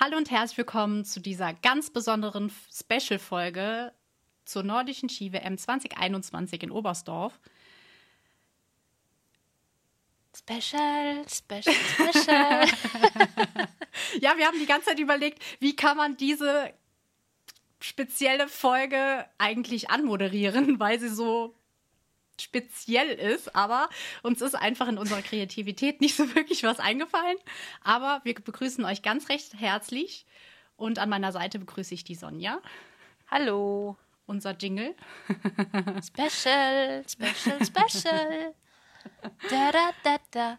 Hallo und herzlich willkommen zu dieser ganz besonderen Special-Folge zur nordischen Ski-WM 2021 in Oberstdorf. Special, special, special. ja, wir haben die ganze Zeit überlegt, wie kann man diese spezielle Folge eigentlich anmoderieren, weil sie so speziell ist, aber uns ist einfach in unserer Kreativität nicht so wirklich was eingefallen. Aber wir begrüßen euch ganz recht herzlich und an meiner Seite begrüße ich die Sonja. Hallo. Unser Jingle. Special, special, special. Da, da, da, da.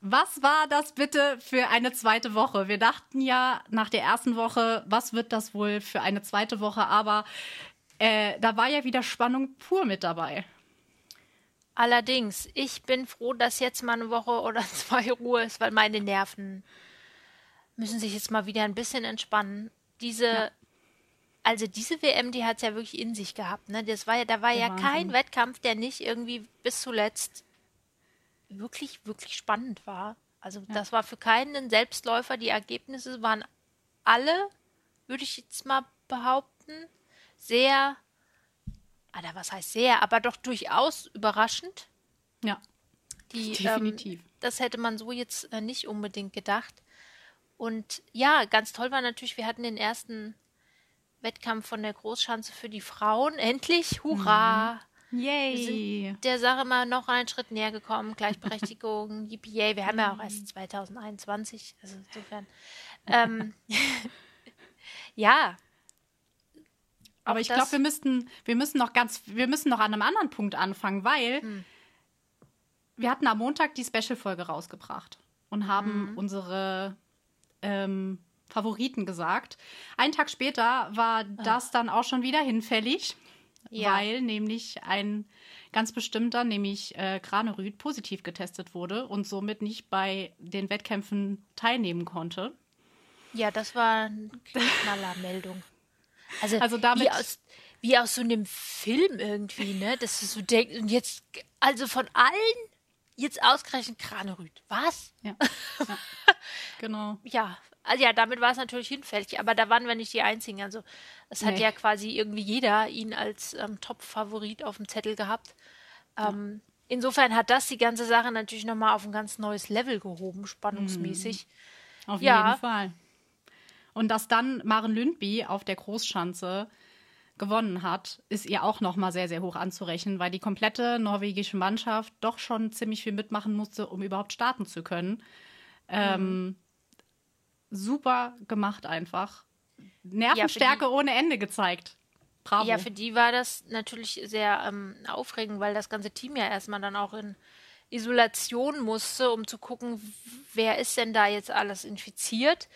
Was war das bitte für eine zweite Woche? Wir dachten ja nach der ersten Woche, was wird das wohl für eine zweite Woche? Aber äh, da war ja wieder Spannung pur mit dabei. Allerdings, ich bin froh, dass jetzt mal eine Woche oder zwei Ruhe ist, weil meine Nerven müssen sich jetzt mal wieder ein bisschen entspannen. Diese, ja. also diese WM, die hat es ja wirklich in sich gehabt. Ne? Das war ja, da war der ja Wahnsinn. kein Wettkampf, der nicht irgendwie bis zuletzt wirklich, wirklich spannend war. Also ja. das war für keinen Selbstläufer. Die Ergebnisse waren alle, würde ich jetzt mal behaupten, sehr Alter, was heißt sehr, aber doch durchaus überraschend. Ja. Die, definitiv. Ähm, das hätte man so jetzt äh, nicht unbedingt gedacht. Und ja, ganz toll war natürlich, wir hatten den ersten Wettkampf von der Großschanze für die Frauen. Endlich, hurra! Mhm. Yay! Der Sache mal noch einen Schritt näher gekommen. Gleichberechtigung, yippie, yay. Wir haben ja auch erst 2021, also insofern. Ähm, ja, aber ich glaube, wir müssten, wir müssen noch ganz, wir müssen noch an einem anderen Punkt anfangen, weil hm. wir hatten am Montag die Special-Folge rausgebracht und haben mhm. unsere ähm, Favoriten gesagt. Einen Tag später war oh. das dann auch schon wieder hinfällig, ja. weil nämlich ein ganz bestimmter, nämlich äh, Granerüth, positiv getestet wurde und somit nicht bei den Wettkämpfen teilnehmen konnte. Ja, das war eine Knallermeldung. Also, also damit wie aus, wie aus so einem Film irgendwie, ne? Dass du so denkst, und jetzt, also von allen jetzt ausgerechnet Kranerüth. Was? Ja. ja. Genau. ja, also ja, damit war es natürlich hinfällig, aber da waren wir nicht die Einzigen. Also es hat nee. ja quasi irgendwie jeder ihn als ähm, Top-Favorit auf dem Zettel gehabt. Ähm, ja. Insofern hat das die ganze Sache natürlich nochmal auf ein ganz neues Level gehoben, spannungsmäßig. Mhm. Auf ja. jeden Fall. Und dass dann Maren Lündby auf der Großschanze gewonnen hat, ist ihr auch noch mal sehr, sehr hoch anzurechnen, weil die komplette norwegische Mannschaft doch schon ziemlich viel mitmachen musste, um überhaupt starten zu können. Ähm, mhm. super gemacht einfach. Nervenstärke ja, die, ohne Ende gezeigt. Bravo. Ja, für die war das natürlich sehr ähm, aufregend, weil das ganze Team ja erstmal dann auch in Isolation musste, um zu gucken, wer ist denn da jetzt alles infiziert.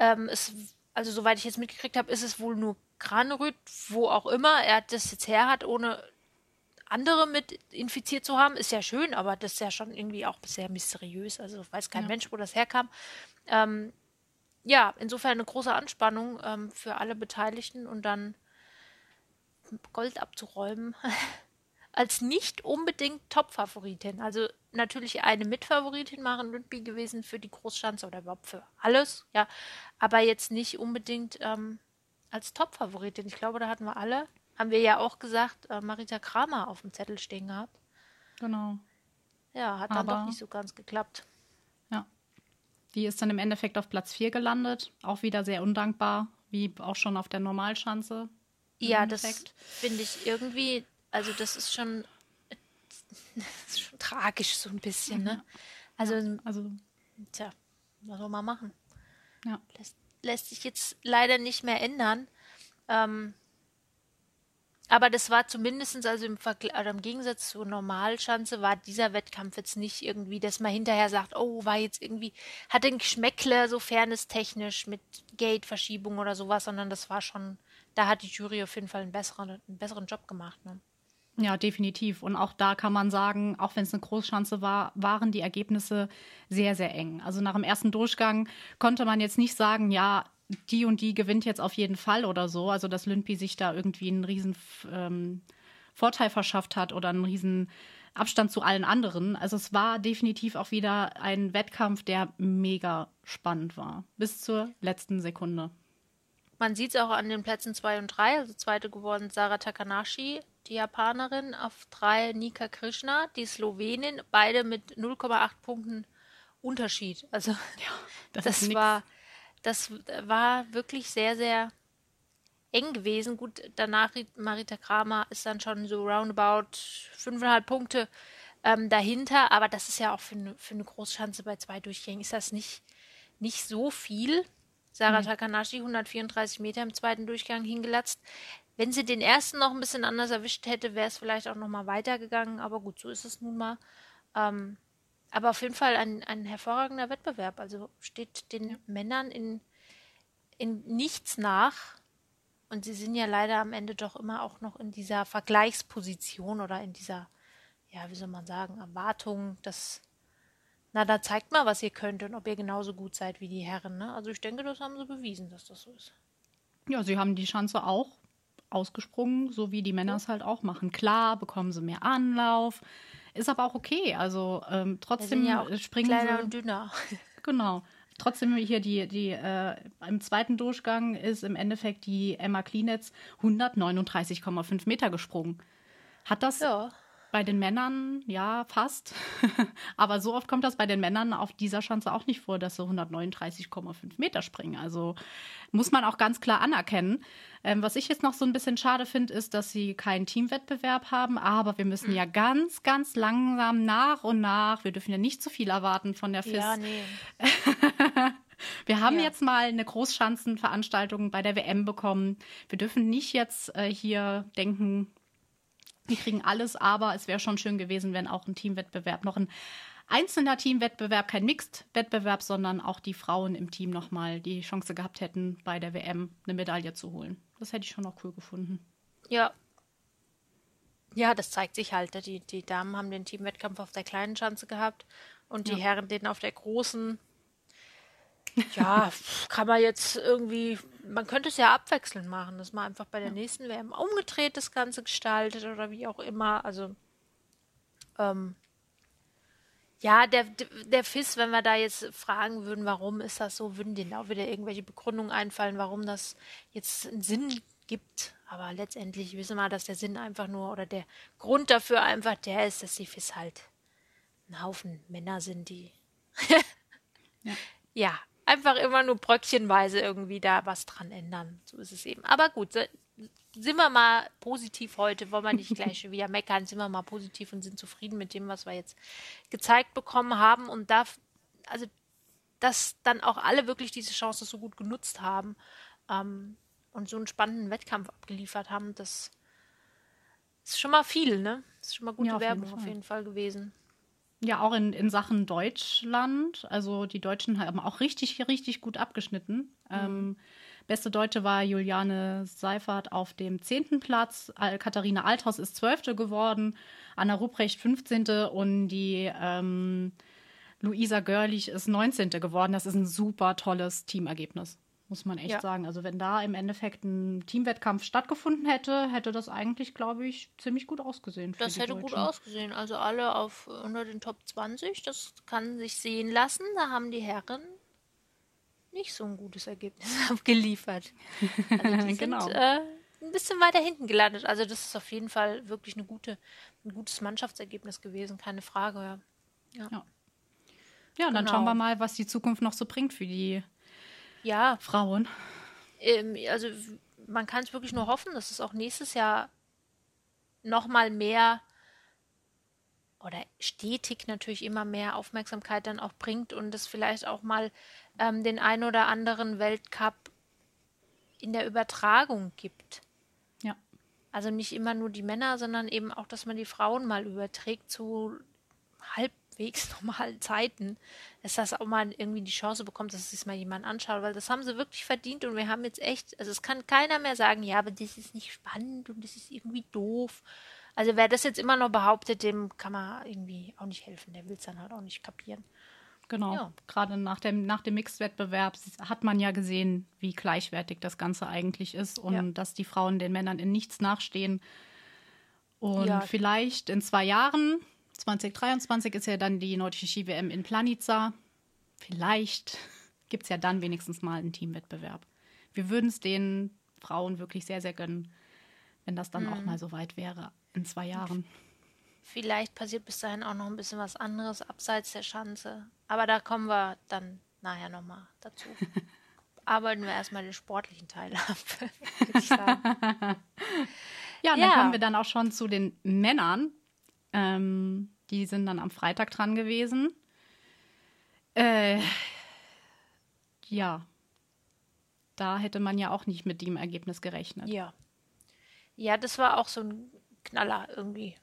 Ähm, es, also soweit ich jetzt mitgekriegt habe, ist es wohl nur Granerüth, wo auch immer er das jetzt her hat, ohne andere mit infiziert zu haben, ist ja schön, aber das ist ja schon irgendwie auch sehr mysteriös. Also weiß kein ja. Mensch, wo das herkam. Ähm, ja, insofern eine große Anspannung ähm, für alle Beteiligten und dann Gold abzuräumen. als nicht unbedingt Top-Favoritin. Also natürlich eine Mitfavoritin Maren Lündby gewesen für die Großschanze oder überhaupt für alles, ja. Aber jetzt nicht unbedingt ähm, als Top-Favoritin. Ich glaube, da hatten wir alle, haben wir ja auch gesagt, äh, Marita Kramer auf dem Zettel stehen gehabt. Genau. Ja, hat dann Aber, doch nicht so ganz geklappt. Ja. Die ist dann im Endeffekt auf Platz 4 gelandet. Auch wieder sehr undankbar, wie auch schon auf der Normalschanze. Ja, das finde ich irgendwie also das ist schon, das ist schon tragisch so ein bisschen, ne? Also, ja, also tja, was soll man machen? Ja. Lässt, lässt sich jetzt leider nicht mehr ändern. Ähm, aber das war zumindest, also im, Vergl oder im Gegensatz zur Normalschanze, war dieser Wettkampf jetzt nicht irgendwie, dass man hinterher sagt, oh, war jetzt irgendwie, hatte ein Geschmäckle, so fairness-technisch mit Gate-Verschiebung oder sowas, sondern das war schon, da hat die Jury auf jeden Fall einen besseren, einen besseren Job gemacht. Ne? Ja, definitiv. Und auch da kann man sagen, auch wenn es eine Großschanze war, waren die Ergebnisse sehr, sehr eng. Also nach dem ersten Durchgang konnte man jetzt nicht sagen, ja, die und die gewinnt jetzt auf jeden Fall oder so. Also dass Lündby sich da irgendwie einen riesen ähm, Vorteil verschafft hat oder einen riesen Abstand zu allen anderen. Also es war definitiv auch wieder ein Wettkampf, der mega spannend war. Bis zur letzten Sekunde. Man sieht es auch an den Plätzen 2 und 3. Also zweite geworden Sarah Takanashi, die Japanerin. Auf 3 Nika Krishna, die Slowenin. Beide mit 0,8 Punkten Unterschied. Also ja, das, das war, das war wirklich sehr, sehr eng gewesen. Gut, danach Marita Kramer ist dann schon so roundabout fünfeinhalb Punkte ähm, dahinter, aber das ist ja auch für eine, für eine Großschanze bei zwei Durchgängen ist das nicht, nicht so viel. Sarah mhm. Takanashi 134 Meter im zweiten Durchgang hingelatzt. Wenn sie den ersten noch ein bisschen anders erwischt hätte, wäre es vielleicht auch noch mal weitergegangen, aber gut, so ist es nun mal. Ähm, aber auf jeden Fall ein, ein hervorragender Wettbewerb. Also steht den ja. Männern in, in nichts nach. Und sie sind ja leider am Ende doch immer auch noch in dieser Vergleichsposition oder in dieser, ja, wie soll man sagen, Erwartung, dass, na, da zeigt mal, was ihr könnt und ob ihr genauso gut seid wie die Herren. Ne? Also ich denke, das haben sie bewiesen, dass das so ist. Ja, sie haben die Chance auch ausgesprungen, so wie die Männer es halt auch machen. Klar, bekommen sie mehr Anlauf, ist aber auch okay. Also ähm, trotzdem ja springen kleiner sie. und dünner. Genau trotzdem hier die, die äh, im zweiten Durchgang ist im Endeffekt die Emma Klinetz 139,5 Meter gesprungen. Hat das ja. Bei den Männern, ja, fast. Aber so oft kommt das bei den Männern auf dieser Schanze auch nicht vor, dass sie 139,5 Meter springen. Also muss man auch ganz klar anerkennen. Ähm, was ich jetzt noch so ein bisschen schade finde, ist, dass sie keinen Teamwettbewerb haben. Aber wir müssen ja ganz, ganz langsam nach und nach, wir dürfen ja nicht zu viel erwarten von der FIS. Ja, nee. wir haben ja. jetzt mal eine Großschanzenveranstaltung bei der WM bekommen. Wir dürfen nicht jetzt äh, hier denken, wir kriegen alles, aber es wäre schon schön gewesen, wenn auch ein Teamwettbewerb noch ein einzelner Teamwettbewerb, kein Mixed-Wettbewerb, sondern auch die Frauen im Team nochmal die Chance gehabt hätten, bei der WM eine Medaille zu holen. Das hätte ich schon auch cool gefunden. Ja. Ja, das zeigt sich halt. Die, die Damen haben den Teamwettkampf auf der kleinen Schanze gehabt und die ja. Herren den auf der großen. Ja, kann man jetzt irgendwie, man könnte es ja abwechselnd machen, dass man einfach bei der ja. nächsten WM umgedreht das Ganze gestaltet oder wie auch immer. Also, ähm, ja, der, der FIS, wenn wir da jetzt fragen würden, warum ist das so, würden denen auch wieder irgendwelche Begründungen einfallen, warum das jetzt einen Sinn gibt. Aber letztendlich wissen wir, dass der Sinn einfach nur oder der Grund dafür einfach der ist, dass die FIS halt ein Haufen Männer sind, die ja. ja. Einfach immer nur bröckchenweise irgendwie da was dran ändern. So ist es eben. Aber gut, sind wir mal positiv heute, wollen wir nicht gleich wieder meckern, sind wir mal positiv und sind zufrieden mit dem, was wir jetzt gezeigt bekommen haben und da, also, dass dann auch alle wirklich diese Chance so gut genutzt haben ähm, und so einen spannenden Wettkampf abgeliefert haben, das ist schon mal viel, ne? Das ist schon mal gute ja, auf Werbung jeden auf jeden Fall gewesen. Ja, auch in, in Sachen Deutschland. Also die Deutschen haben auch richtig, richtig gut abgeschnitten. Mhm. Ähm, Beste Deutsche war Juliane Seifert auf dem 10. Platz. Katharina Althaus ist 12. geworden. Anna Rupprecht 15. Und die ähm, Luisa Görlich ist 19. geworden. Das ist ein super tolles Teamergebnis, muss man echt ja. sagen. Also, wenn da im Endeffekt ein Teamwettkampf stattgefunden hätte, hätte das eigentlich, glaube ich, ziemlich gut ausgesehen. das hätte Deutschen. gut ausgesehen. Also, alle auf unter den Top 20. Das kann sich sehen lassen. Da haben die Herren nicht so ein gutes Ergebnis abgeliefert. Also die genau. sind äh, ein bisschen weiter hinten gelandet. Also das ist auf jeden Fall wirklich eine gute, ein gutes Mannschaftsergebnis gewesen, keine Frage. Ja, ja. ja. genau. dann schauen wir mal, was die Zukunft noch so bringt für die ja. Frauen. Ähm, also man kann es wirklich nur hoffen, dass es auch nächstes Jahr noch mal mehr oder stetig natürlich immer mehr Aufmerksamkeit dann auch bringt und es vielleicht auch mal ähm, den ein oder anderen Weltcup in der Übertragung gibt. Ja. Also nicht immer nur die Männer, sondern eben auch, dass man die Frauen mal überträgt zu halbwegs normalen Zeiten, dass das auch mal irgendwie die Chance bekommt, dass es mal jemand anschaut, weil das haben sie wirklich verdient und wir haben jetzt echt, also es kann keiner mehr sagen, ja, aber das ist nicht spannend und das ist irgendwie doof also wer das jetzt immer noch behauptet, dem kann man irgendwie auch nicht helfen. Der will es dann halt auch nicht kapieren. Genau. Ja. Gerade nach dem, nach dem Mixed-Wettbewerb hat man ja gesehen, wie gleichwertig das Ganze eigentlich ist und ja. dass die Frauen den Männern in nichts nachstehen. Und ja. vielleicht in zwei Jahren 2023 ist ja dann die nordische Ski-WM in Planica. Vielleicht gibt es ja dann wenigstens mal einen Teamwettbewerb. Wir würden es den Frauen wirklich sehr, sehr gönnen, wenn das dann mhm. auch mal so weit wäre in zwei Jahren. Vielleicht passiert bis dahin auch noch ein bisschen was anderes abseits der Schanze. Aber da kommen wir dann nachher nochmal dazu. Arbeiten wir erstmal den sportlichen Teil ab, würde ich sagen. ja, und ja. dann kommen wir dann auch schon zu den Männern. Ähm, die sind dann am Freitag dran gewesen. Äh, ja, da hätte man ja auch nicht mit dem Ergebnis gerechnet. Ja. Ja, das war auch so ein Knaller irgendwie.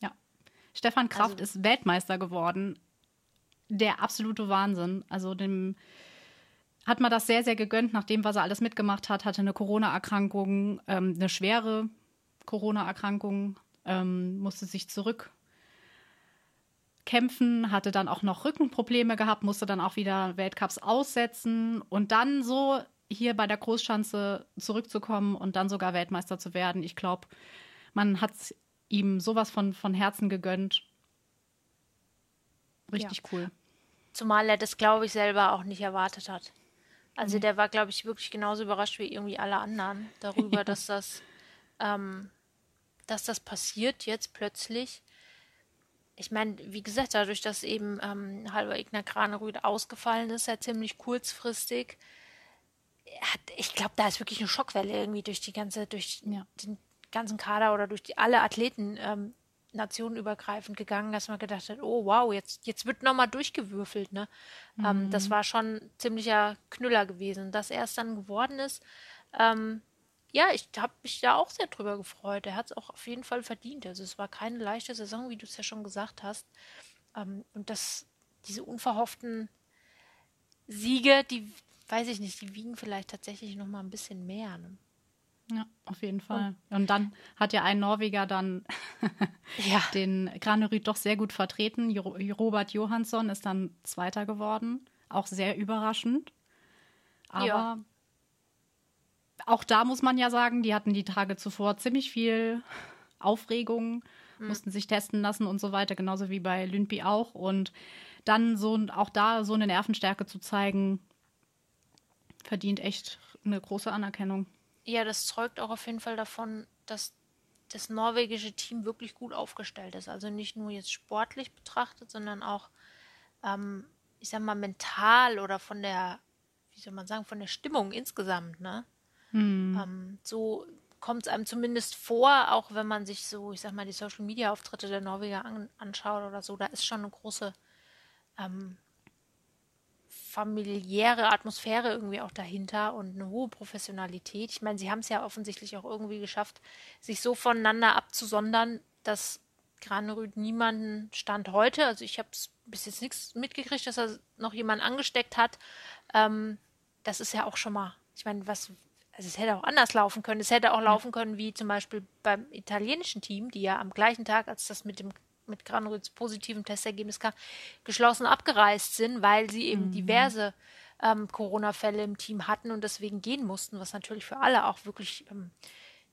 Ja. Stefan Kraft also, ist Weltmeister geworden. Der absolute Wahnsinn. Also dem hat man das sehr, sehr gegönnt, nachdem, was er alles mitgemacht hat, hatte eine Corona-Erkrankung, ähm, eine schwere Corona-Erkrankung, ähm, musste sich zurückkämpfen, hatte dann auch noch Rückenprobleme gehabt, musste dann auch wieder Weltcups aussetzen und dann so hier bei der Großschanze zurückzukommen und dann sogar Weltmeister zu werden. Ich glaube, man hat ihm sowas von, von Herzen gegönnt. Richtig ja. cool. Zumal er das, glaube ich, selber auch nicht erwartet hat. Also mhm. der war, glaube ich, wirklich genauso überrascht wie irgendwie alle anderen darüber, dass das, ähm, dass das passiert jetzt plötzlich. Ich meine, wie gesagt, dadurch, dass eben ähm, halber Ignar Granerüd ausgefallen ist, ja ziemlich kurzfristig, hat, ich glaube, da ist wirklich eine Schockwelle irgendwie durch die ganze, durch ja. den ganzen Kader oder durch die, alle Athleten ähm, nationenübergreifend gegangen, dass man gedacht hat, oh wow, jetzt, jetzt wird nochmal durchgewürfelt, ne? Mhm. Ähm, das war schon ziemlicher Knüller gewesen. Dass er es dann geworden ist, ähm, ja, ich habe mich da auch sehr drüber gefreut. Er hat es auch auf jeden Fall verdient. Also es war keine leichte Saison, wie du es ja schon gesagt hast. Ähm, und das, diese unverhofften Siege, die, weiß ich nicht, die wiegen vielleicht tatsächlich noch mal ein bisschen mehr. Ne? Ja, auf jeden Fall. Und, und dann hat ja ein Norweger dann ja. den Granerüt doch sehr gut vertreten. Jo Robert Johansson ist dann Zweiter geworden. Auch sehr überraschend. Aber ja. Auch da muss man ja sagen, die hatten die Tage zuvor ziemlich viel Aufregung, mhm. mussten sich testen lassen und so weiter, genauso wie bei Lündby auch. Und dann so auch da so eine Nervenstärke zu zeigen, verdient echt eine große Anerkennung. Ja, das zeugt auch auf jeden Fall davon, dass das norwegische Team wirklich gut aufgestellt ist. Also nicht nur jetzt sportlich betrachtet, sondern auch, ähm, ich sag mal, mental oder von der, wie soll man sagen, von der Stimmung insgesamt, ne? Hm. Ähm, so kommt es einem zumindest vor, auch wenn man sich so, ich sag mal, die Social Media Auftritte der Norweger an, anschaut oder so, da ist schon eine große ähm, familiäre Atmosphäre irgendwie auch dahinter und eine hohe Professionalität. Ich meine, sie haben es ja offensichtlich auch irgendwie geschafft, sich so voneinander abzusondern, dass Granerüd niemanden stand heute, also ich habe bis jetzt nichts mitgekriegt, dass er noch jemanden angesteckt hat. Ähm, das ist ja auch schon mal, ich meine, was, also es hätte auch anders laufen können. Es hätte auch laufen können wie zum Beispiel beim italienischen Team, die ja am gleichen Tag, als das mit dem mit Granrüds positivem Testergebnis kam, geschlossen abgereist sind, weil sie eben mhm. diverse ähm, Corona-Fälle im Team hatten und deswegen gehen mussten, was natürlich für alle auch wirklich, ähm,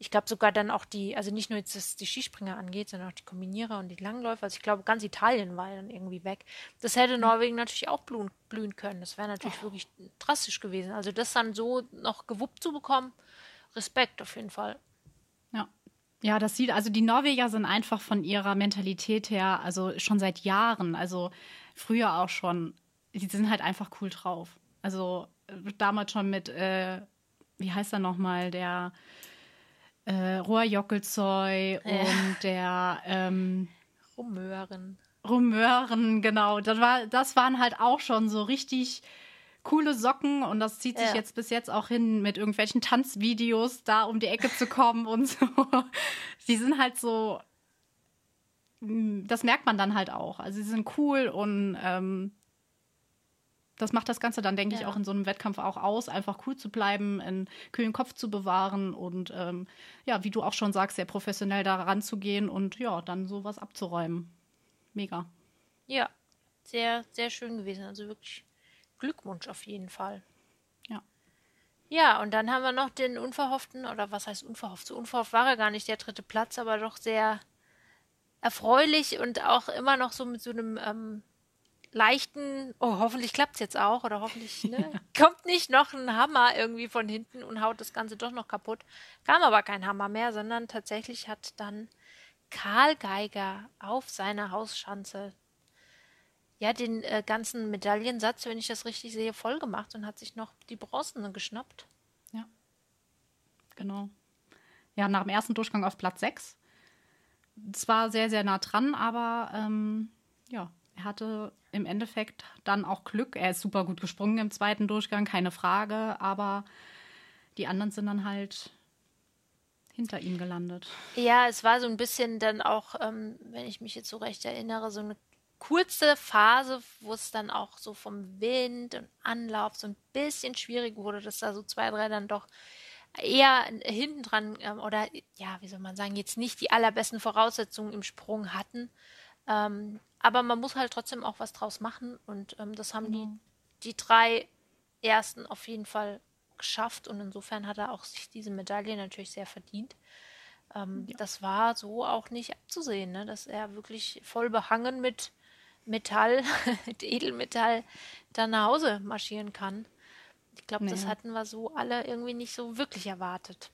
ich glaube sogar dann auch die, also nicht nur jetzt was die Skispringer angeht, sondern auch die Kombinierer und die Langläufer, also ich glaube ganz Italien war dann irgendwie weg. Das hätte Norwegen natürlich auch blühen, blühen können. Das wäre natürlich oh. wirklich drastisch gewesen. Also das dann so noch gewuppt zu bekommen, Respekt auf jeden Fall. Ja, ja, das sieht, also die Norweger sind einfach von ihrer Mentalität her, also schon seit Jahren, also früher auch schon, die sind halt einfach cool drauf. Also äh, damals schon mit, äh, wie heißt er nochmal, der äh, Rohr Jockelzeu ja. und der ähm, Rumören. Rumören, genau. Das, war, das waren halt auch schon so richtig coole Socken und das zieht sich ja. jetzt bis jetzt auch hin mit irgendwelchen Tanzvideos, da um die Ecke zu kommen und so. Die sind halt so, mm, das merkt man dann halt auch. Also sie sind cool und ähm, das macht das Ganze dann, denke ja. ich, auch in so einem Wettkampf auch aus, einfach cool zu bleiben, einen kühlen Kopf zu bewahren und ähm, ja, wie du auch schon sagst, sehr professionell da ranzugehen und ja, dann sowas abzuräumen. Mega. Ja, sehr, sehr schön gewesen. Also wirklich Glückwunsch auf jeden Fall. Ja. Ja, und dann haben wir noch den unverhofften, oder was heißt unverhofft? So unverhofft war er gar nicht, der dritte Platz, aber doch sehr erfreulich und auch immer noch so mit so einem ähm, leichten, oh, hoffentlich klappt es jetzt auch oder hoffentlich ne, kommt nicht noch ein Hammer irgendwie von hinten und haut das Ganze doch noch kaputt. Kam aber kein Hammer mehr, sondern tatsächlich hat dann Karl Geiger auf seiner Hausschanze ja den äh, ganzen Medaillensatz, wenn ich das richtig sehe, voll gemacht und hat sich noch die Bronzene geschnappt. Ja. Genau. Ja, nach dem ersten Durchgang auf Platz 6. Zwar sehr, sehr nah dran, aber ähm, ja, er hatte im Endeffekt dann auch Glück. Er ist super gut gesprungen im zweiten Durchgang, keine Frage, aber die anderen sind dann halt hinter ihm gelandet. Ja, es war so ein bisschen dann auch, ähm, wenn ich mich jetzt so recht erinnere, so eine kurze Phase, wo es dann auch so vom Wind und Anlauf so ein bisschen schwierig wurde, dass da so zwei, drei dann doch eher hinten dran ähm, oder ja, wie soll man sagen, jetzt nicht die allerbesten Voraussetzungen im Sprung hatten. Ähm, aber man muss halt trotzdem auch was draus machen und ähm, das haben mhm. die, die drei ersten auf jeden Fall geschafft und insofern hat er auch sich diese Medaille natürlich sehr verdient. Ähm, ja. Das war so auch nicht abzusehen, ne? dass er wirklich voll behangen mit Metall, mit Edelmetall, dann nach Hause marschieren kann. Ich glaube, nee. das hatten wir so alle irgendwie nicht so wirklich erwartet.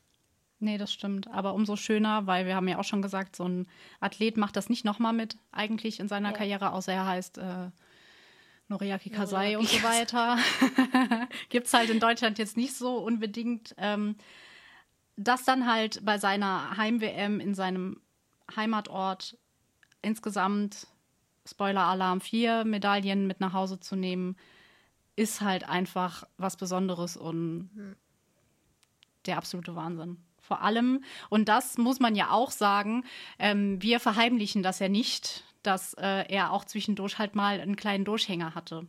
Nee, das stimmt. Aber umso schöner, weil wir haben ja auch schon gesagt, so ein Athlet macht das nicht nochmal mit, eigentlich in seiner ja. Karriere, außer er heißt äh, Noriaki Kasai und so weiter. Gibt es halt in Deutschland jetzt nicht so unbedingt. Ähm, das dann halt bei seiner Heim-WM in seinem Heimatort insgesamt, Spoiler-Alarm, vier Medaillen mit nach Hause zu nehmen, ist halt einfach was Besonderes und mhm. der absolute Wahnsinn vor allem. Und das muss man ja auch sagen. Ähm, wir verheimlichen das ja nicht, dass äh, er auch zwischendurch halt mal einen kleinen Durchhänger hatte.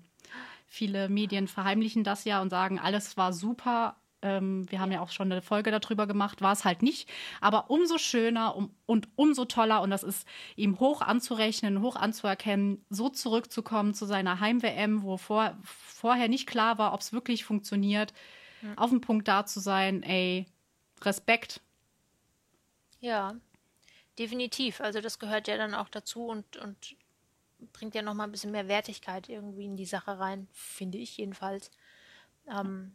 Viele Medien verheimlichen das ja und sagen, alles war super. Ähm, wir haben ja auch schon eine Folge darüber gemacht, war es halt nicht. Aber umso schöner um, und umso toller, und das ist ihm hoch anzurechnen, hoch anzuerkennen, so zurückzukommen zu seiner Heim-WM, wo vor, vorher nicht klar war, ob es wirklich funktioniert, mhm. auf dem Punkt da zu sein, ey, Respekt. Ja, definitiv. Also das gehört ja dann auch dazu und, und bringt ja noch mal ein bisschen mehr Wertigkeit irgendwie in die Sache rein, finde ich jedenfalls. Ähm,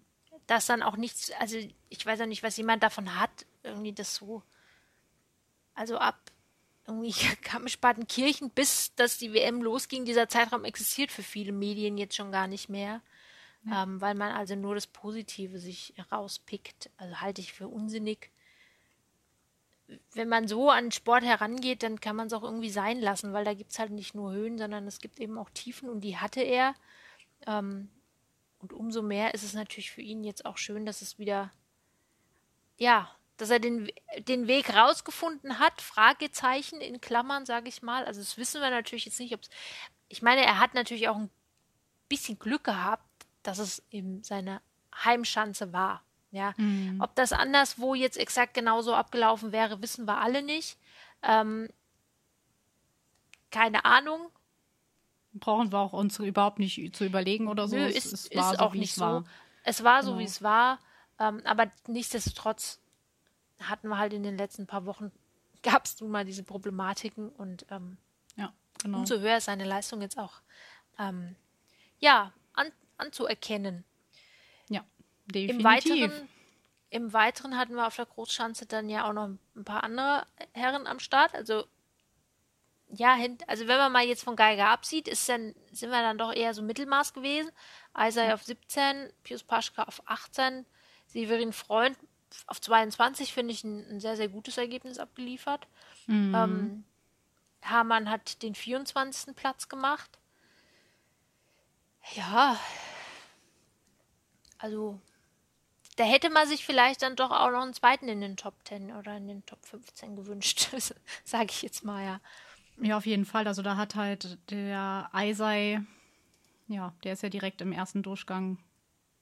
dass dann auch nichts, also ich weiß ja nicht, was jemand davon hat, irgendwie das so, also ab irgendwie kam Spatenkirchen, bis dass die WM losging, dieser Zeitraum existiert für viele Medien jetzt schon gar nicht mehr ja. ähm, weil man also nur das Positive sich rauspickt. Also halte ich für unsinnig. Wenn man so an Sport herangeht, dann kann man es auch irgendwie sein lassen, weil da gibt es halt nicht nur Höhen, sondern es gibt eben auch Tiefen und die hatte er. Ähm, und umso mehr ist es natürlich für ihn jetzt auch schön, dass es wieder, ja, dass er den, den Weg rausgefunden hat, Fragezeichen in Klammern, sage ich mal. Also das wissen wir natürlich jetzt nicht, ob es. Ich meine, er hat natürlich auch ein bisschen Glück gehabt, dass es eben seine Heimschanze war. Ja, mhm. ob das anderswo jetzt exakt genauso abgelaufen wäre, wissen wir alle nicht. Ähm, keine Ahnung. Brauchen wir auch uns überhaupt nicht zu überlegen oder so. Nö, ist, es, es war ist so, auch nicht so. War. Es war so, genau. wie es war. Ähm, aber nichtsdestotrotz hatten wir halt in den letzten paar Wochen, gab es nun mal diese Problematiken und ähm, ja, genau. umso höher ist seine Leistung jetzt auch. Ähm, ja, anzuerkennen. Ja, definitiv. Im Weiteren, Im Weiteren hatten wir auf der Großschanze dann ja auch noch ein paar andere Herren am Start. Also ja, also wenn man mal jetzt von Geiger absieht, ist dann, sind wir dann doch eher so Mittelmaß gewesen. Isai auf 17, Pius Paschka auf 18, Severin Freund auf 22 finde ich ein, ein, sehr, sehr gutes Ergebnis abgeliefert. Mhm. Ähm, Hamann hat den 24. Platz gemacht. Ja, also da hätte man sich vielleicht dann doch auch noch einen zweiten in den Top 10 oder in den Top 15 gewünscht, sage ich jetzt mal, ja. Ja, auf jeden Fall. Also da hat halt der Eisei, ja, der ist ja direkt im ersten Durchgang.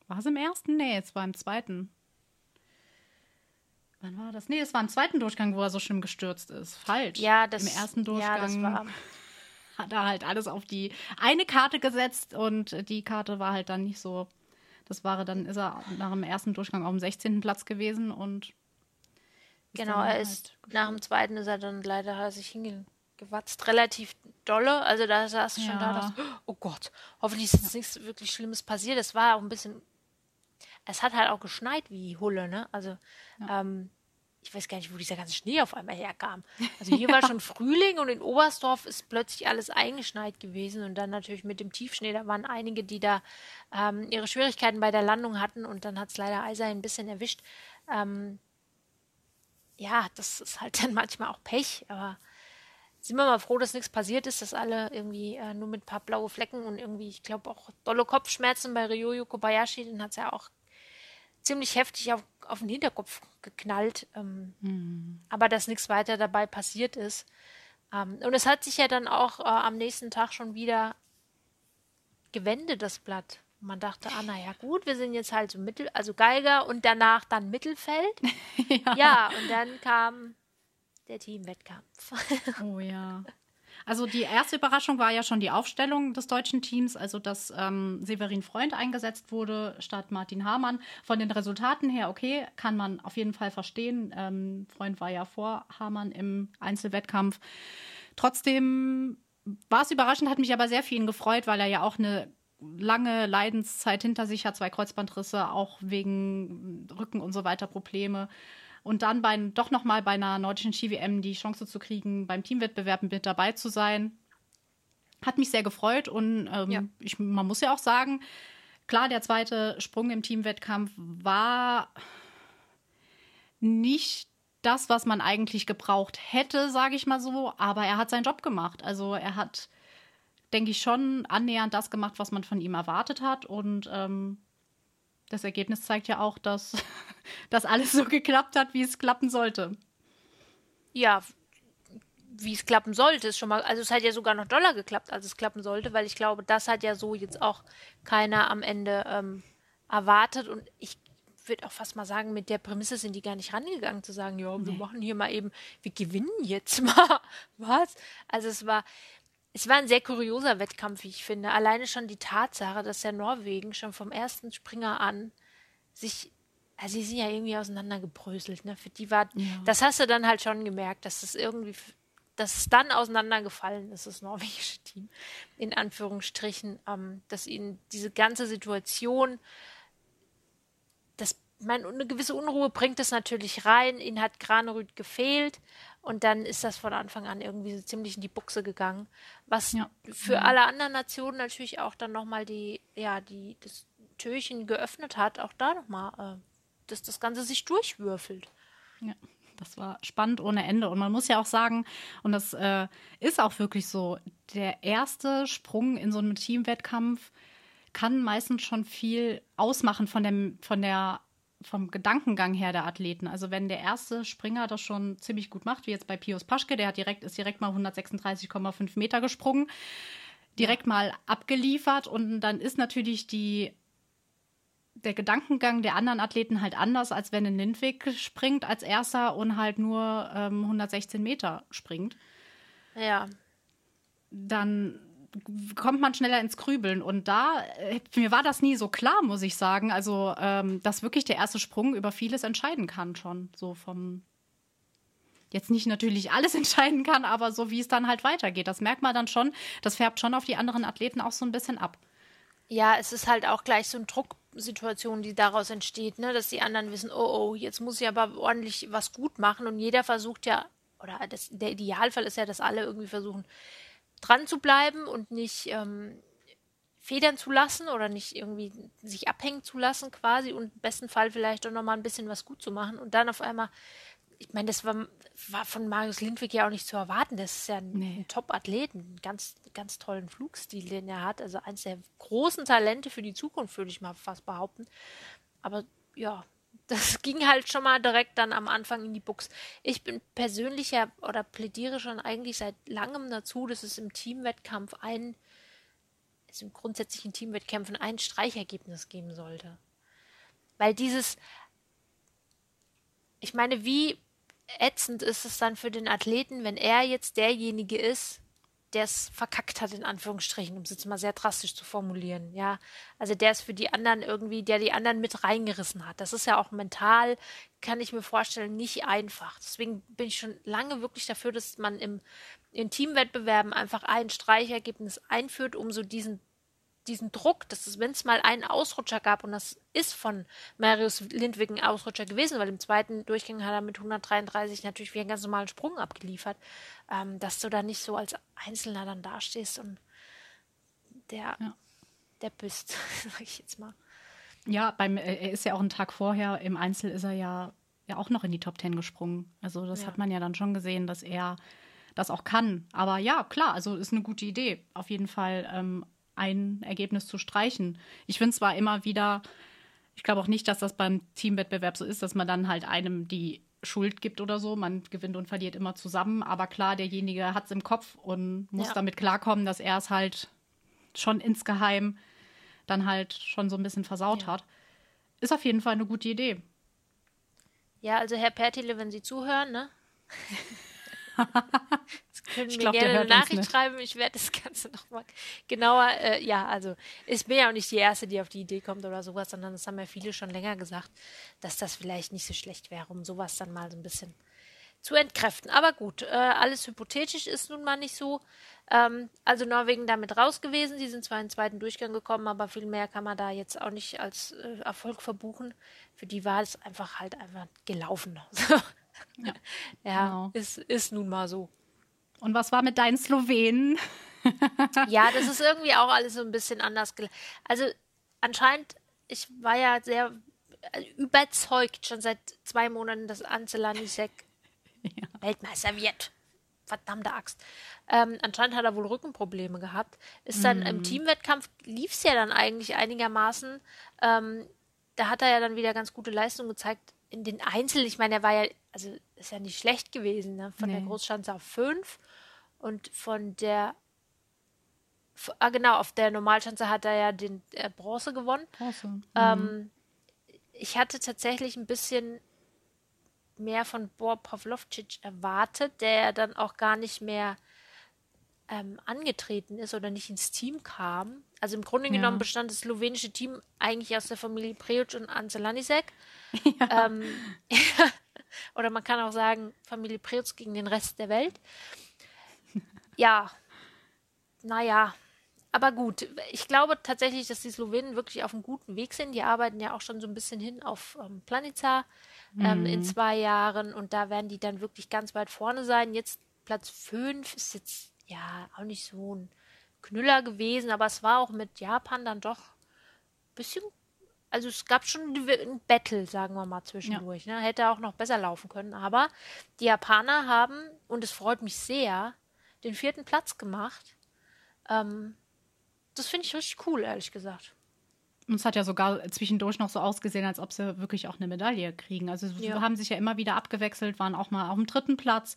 War es im ersten? Nee, es war im zweiten. Wann war das? Nee, es war im zweiten Durchgang, wo er so schlimm gestürzt ist. Falsch. Ja, das, Im ersten Durchgang. Ja, hat er halt alles auf die eine Karte gesetzt und die Karte war halt dann nicht so. Das war dann, ist er nach dem ersten Durchgang auf dem 16. Platz gewesen und Genau, er ist halt nach dem zweiten ist er dann leider hat sich hingefallen gewatzt, relativ dolle. Also da saß ja. schon da, dass, oh Gott, hoffentlich ist jetzt ja. nichts wirklich Schlimmes passiert. Es war auch ein bisschen, es hat halt auch geschneit wie Hulle, ne? Also, ja. ähm, ich weiß gar nicht, wo dieser ganze Schnee auf einmal herkam. Also hier war schon Frühling und in Oberstdorf ist plötzlich alles eingeschneit gewesen und dann natürlich mit dem Tiefschnee, da waren einige, die da ähm, ihre Schwierigkeiten bei der Landung hatten und dann hat es leider Eiser ein bisschen erwischt. Ähm, ja, das ist halt dann manchmal auch Pech, aber sind wir mal froh, dass nichts passiert ist, dass alle irgendwie äh, nur mit ein paar blaue Flecken und irgendwie, ich glaube auch dolle Kopfschmerzen bei Ryoyo Kobayashi, den hat es ja auch ziemlich heftig auf, auf den Hinterkopf geknallt. Ähm, mhm. Aber dass nichts weiter dabei passiert ist. Ähm, und es hat sich ja dann auch äh, am nächsten Tag schon wieder gewendet, das Blatt. Man dachte, ah, naja, gut, wir sind jetzt halt so Mittel, also Geiger und danach dann Mittelfeld. ja. ja, und dann kam der Teamwettkampf. oh ja. Also die erste Überraschung war ja schon die Aufstellung des deutschen Teams, also dass ähm, Severin Freund eingesetzt wurde statt Martin Hamann. Von den Resultaten her, okay, kann man auf jeden Fall verstehen. Ähm, Freund war ja vor Hamann im Einzelwettkampf. Trotzdem war es überraschend, hat mich aber sehr für ihn gefreut, weil er ja auch eine lange Leidenszeit hinter sich hat, zwei Kreuzbandrisse, auch wegen Rücken und so weiter Probleme und dann bei, doch nochmal bei einer nordischen Ski-WM die Chance zu kriegen, beim Teamwettbewerb mit dabei zu sein, hat mich sehr gefreut und ähm, ja. ich, man muss ja auch sagen, klar, der zweite Sprung im Teamwettkampf war nicht das, was man eigentlich gebraucht hätte, sage ich mal so, aber er hat seinen Job gemacht. Also er hat, denke ich, schon annähernd das gemacht, was man von ihm erwartet hat und ähm, das Ergebnis zeigt ja auch, dass das alles so geklappt hat, wie es klappen sollte. Ja, wie es klappen sollte, ist schon mal, also es hat ja sogar noch doller geklappt, als es klappen sollte, weil ich glaube, das hat ja so jetzt auch keiner am Ende ähm, erwartet und ich würde auch fast mal sagen, mit der Prämisse sind die gar nicht rangegangen, zu sagen, ja, wir nee. machen hier mal eben, wir gewinnen jetzt mal. Was? Also es war, es war ein sehr kurioser Wettkampf, wie ich finde. Alleine schon die Tatsache, dass der Norwegen schon vom ersten Springer an sich, also sie sind ja irgendwie auseinandergebröselt, ne? Für die war, ja. das hast du dann halt schon gemerkt, dass es irgendwie, dass es dann auseinandergefallen ist, das norwegische Team, in Anführungsstrichen, ähm, dass ihnen diese ganze Situation, das, meine, eine gewisse Unruhe bringt es natürlich rein. Ihnen hat Granerüth gefehlt. Und dann ist das von Anfang an irgendwie so ziemlich in die Buchse gegangen. Was ja. für mhm. alle anderen Nationen natürlich auch dann nochmal die, ja, die, das Türchen geöffnet hat, auch da nochmal, äh, dass das Ganze sich durchwürfelt. Ja. Das war spannend ohne Ende. Und man muss ja auch sagen, und das äh, ist auch wirklich so, der erste Sprung in so einem Teamwettkampf kann meistens schon viel ausmachen von, dem, von der vom Gedankengang her der Athleten. Also wenn der erste Springer das schon ziemlich gut macht, wie jetzt bei Pius Paschke, der hat direkt, ist direkt mal 136,5 Meter gesprungen, direkt ja. mal abgeliefert und dann ist natürlich die der Gedankengang der anderen Athleten halt anders, als wenn ein Lindwig springt als erster und halt nur ähm, 116 Meter springt. Ja. Dann kommt man schneller ins Grübeln. Und da, äh, mir war das nie so klar, muss ich sagen. Also, ähm, dass wirklich der erste Sprung über vieles entscheiden kann, schon. So vom. Jetzt nicht natürlich alles entscheiden kann, aber so wie es dann halt weitergeht. Das merkt man dann schon. Das färbt schon auf die anderen Athleten auch so ein bisschen ab. Ja, es ist halt auch gleich so eine Drucksituation, die daraus entsteht, ne? dass die anderen wissen, oh, oh, jetzt muss ich aber ordentlich was gut machen und jeder versucht ja, oder das, der Idealfall ist ja, dass alle irgendwie versuchen, dran zu bleiben und nicht ähm, federn zu lassen oder nicht irgendwie sich abhängen zu lassen quasi und im besten Fall vielleicht auch nochmal ein bisschen was gut zu machen und dann auf einmal, ich meine, das war, war von Marius Lindwig ja auch nicht zu erwarten, das ist ja ein, nee. ein Top-Athlet, einen ganz, ganz tollen Flugstil, den er hat, also eines der großen Talente für die Zukunft, würde ich mal fast behaupten, aber ja, das ging halt schon mal direkt dann am Anfang in die Buchs. Ich bin persönlich ja oder plädiere schon eigentlich seit langem dazu, dass es im Teamwettkampf ein, also im grundsätzlichen Teamwettkämpfen ein Streichergebnis geben sollte. Weil dieses, ich meine, wie ätzend ist es dann für den Athleten, wenn er jetzt derjenige ist, der es verkackt hat, in Anführungsstrichen, um es jetzt mal sehr drastisch zu formulieren, ja. Also der es für die anderen irgendwie, der die anderen mit reingerissen hat. Das ist ja auch mental, kann ich mir vorstellen, nicht einfach. Deswegen bin ich schon lange wirklich dafür, dass man im, in Teamwettbewerben einfach ein Streichergebnis einführt, um so diesen diesen Druck, dass es, wenn es mal einen Ausrutscher gab, und das ist von Marius Lindwig ein Ausrutscher gewesen, weil im zweiten Durchgang hat er mit 133 natürlich wie einen ganz normalen Sprung abgeliefert, ähm, dass du da nicht so als Einzelner dann dastehst und der, ja. der bist, sag ich jetzt mal. Ja, beim, äh, er ist ja auch einen Tag vorher, im Einzel ist er ja, ja auch noch in die Top Ten gesprungen. Also das ja. hat man ja dann schon gesehen, dass er das auch kann. Aber ja, klar, also ist eine gute Idee. Auf jeden Fall ähm, ein Ergebnis zu streichen. Ich finde zwar immer wieder, ich glaube auch nicht, dass das beim Teamwettbewerb so ist, dass man dann halt einem die Schuld gibt oder so. Man gewinnt und verliert immer zusammen. Aber klar, derjenige hat es im Kopf und muss ja. damit klarkommen, dass er es halt schon insgeheim dann halt schon so ein bisschen versaut ja. hat. Ist auf jeden Fall eine gute Idee. Ja, also Herr Pertile, wenn Sie zuhören, ne? können ich mir glaub, gerne eine Nachricht schreiben. Ich werde das Ganze nochmal genauer. Äh, ja, also ich bin ja auch nicht die Erste, die auf die Idee kommt oder sowas, sondern das haben ja viele schon länger gesagt, dass das vielleicht nicht so schlecht wäre, um sowas dann mal so ein bisschen zu entkräften. Aber gut, äh, alles hypothetisch ist nun mal nicht so. Ähm, also Norwegen damit raus gewesen. Sie sind zwar in den zweiten Durchgang gekommen, aber viel mehr kann man da jetzt auch nicht als äh, Erfolg verbuchen. Für die war es einfach halt einfach gelaufen. ja, ja genau. ist, ist nun mal so. Und was war mit deinen Slowenen? ja, das ist irgendwie auch alles so ein bisschen anders. Also anscheinend, ich war ja sehr äh, überzeugt schon seit zwei Monaten, dass Anzelanisek ja. Weltmeister wird. Verdammte Axt. Ähm, anscheinend hat er wohl Rückenprobleme gehabt. Ist dann mm. im mhm. Teamwettkampf lief es ja dann eigentlich einigermaßen. Ähm, da hat er ja dann wieder ganz gute Leistung gezeigt. In den Einzel, ich meine, er war ja, also ist ja nicht schlecht gewesen, ne? Von nee. der Großschanze auf fünf und von der ah genau, auf der Normalschanze hat er ja den äh, Bronze gewonnen. Bronze. Mhm. Ähm, ich hatte tatsächlich ein bisschen mehr von Bor Pavlovcic erwartet, der ja dann auch gar nicht mehr ähm, angetreten ist oder nicht ins Team kam. Also im Grunde ja. genommen bestand das slowenische Team eigentlich aus der Familie Prejuc und Anselanisek. Ja. Ähm, oder man kann auch sagen, Familie Prejuc gegen den Rest der Welt ja, naja, aber gut, ich glaube tatsächlich, dass die Slowenen wirklich auf einem guten Weg sind. Die arbeiten ja auch schon so ein bisschen hin auf ähm, Planica ähm, mhm. in zwei Jahren und da werden die dann wirklich ganz weit vorne sein. Jetzt Platz 5 ist jetzt ja auch nicht so ein Knüller gewesen, aber es war auch mit Japan dann doch ein bisschen. Also es gab schon ein Battle, sagen wir mal, zwischendurch. Ja. Ne? Hätte auch noch besser laufen können. Aber die Japaner haben, und es freut mich sehr, den vierten Platz gemacht. Ähm, das finde ich richtig cool, ehrlich gesagt. Und es hat ja sogar zwischendurch noch so ausgesehen, als ob sie wirklich auch eine Medaille kriegen. Also sie ja. haben sich ja immer wieder abgewechselt, waren auch mal auf dem dritten Platz.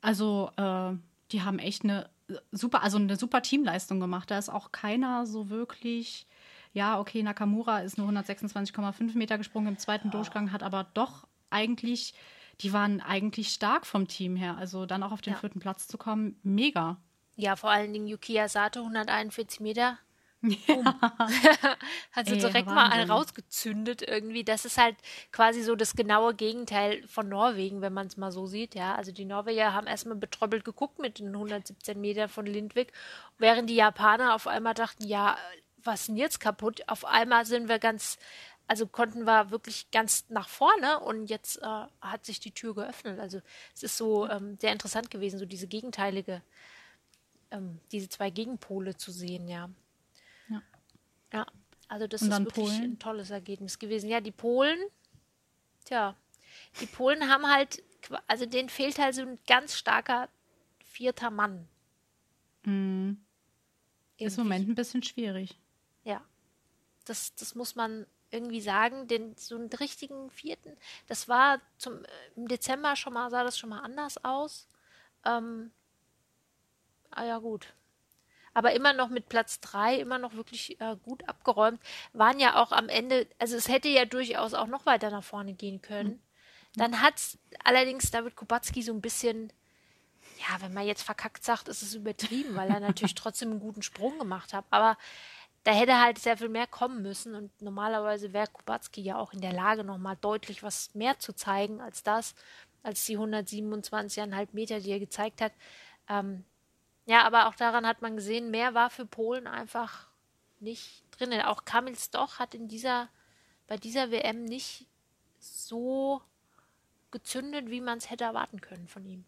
Also äh, die haben echt eine super, also eine super Teamleistung gemacht. Da ist auch keiner so wirklich. Ja, okay, Nakamura ist nur 126,5 Meter gesprungen im zweiten ja. Durchgang, hat aber doch eigentlich die waren eigentlich stark vom Team her. Also dann auch auf den ja. vierten Platz zu kommen, mega. Ja, vor allen Dingen Yukiya Sato, 141 Meter. Ja. Hat sie direkt Wahnsinn. mal rausgezündet irgendwie. Das ist halt quasi so das genaue Gegenteil von Norwegen, wenn man es mal so sieht. Ja, also die Norweger haben erstmal betröppelt geguckt mit den 117 Metern von Lindwig, während die Japaner auf einmal dachten, ja, was ist denn jetzt kaputt? Auf einmal sind wir ganz also konnten wir wirklich ganz nach vorne und jetzt äh, hat sich die Tür geöffnet. Also es ist so ähm, sehr interessant gewesen, so diese gegenteilige, ähm, diese zwei Gegenpole zu sehen, ja. Ja, ja also das ist wirklich Polen? ein tolles Ergebnis gewesen. Ja, die Polen, tja, die Polen haben halt, also denen fehlt halt so ein ganz starker vierter Mann. Mhm. Ist im Moment ein bisschen schwierig. Das, das muss man irgendwie sagen, den so einen richtigen vierten, das war zum, äh, im Dezember schon mal, sah das schon mal anders aus. Ähm, ah ja, gut. Aber immer noch mit Platz drei, immer noch wirklich äh, gut abgeräumt. Waren ja auch am Ende, also es hätte ja durchaus auch noch weiter nach vorne gehen können. Mhm. Dann hat allerdings David Kubacki so ein bisschen, ja, wenn man jetzt verkackt sagt, ist es übertrieben, weil er natürlich trotzdem einen guten Sprung gemacht hat. Aber da hätte halt sehr viel mehr kommen müssen und normalerweise wäre Kubacki ja auch in der Lage, nochmal deutlich was mehr zu zeigen als das, als die 127,5 Meter, die er gezeigt hat. Ähm, ja, aber auch daran hat man gesehen, mehr war für Polen einfach nicht drin. Auch Kamil Stoch hat in dieser, bei dieser WM nicht so gezündet, wie man es hätte erwarten können von ihm.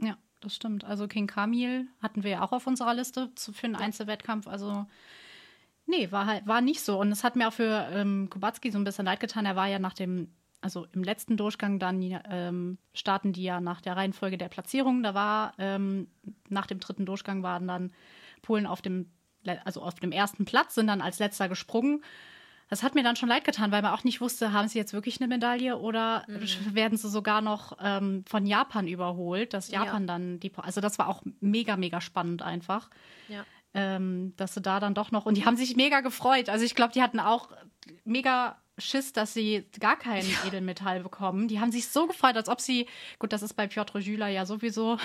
Ja, das stimmt. Also King Kamil hatten wir ja auch auf unserer Liste für einen Einzelwettkampf. Also nee, war halt, war nicht so. Und es hat mir auch für ähm, Kubacki so ein bisschen leid getan. Er war ja nach dem, also im letzten Durchgang dann ähm, starten die ja nach der Reihenfolge der Platzierung. Da war ähm, nach dem dritten Durchgang waren dann Polen auf dem, also auf dem ersten Platz, sind dann als letzter gesprungen. Das hat mir dann schon leid getan, weil man auch nicht wusste, haben sie jetzt wirklich eine Medaille oder mhm. werden sie sogar noch ähm, von Japan überholt, dass Japan ja. dann die. Also das war auch mega, mega spannend einfach. Ja. Ähm, dass sie da dann doch noch. Und die haben sich mega gefreut. Also ich glaube, die hatten auch mega Schiss, dass sie gar kein ja. Edelmetall bekommen. Die haben sich so gefreut, als ob sie. Gut, das ist bei Piotr Jüler ja sowieso.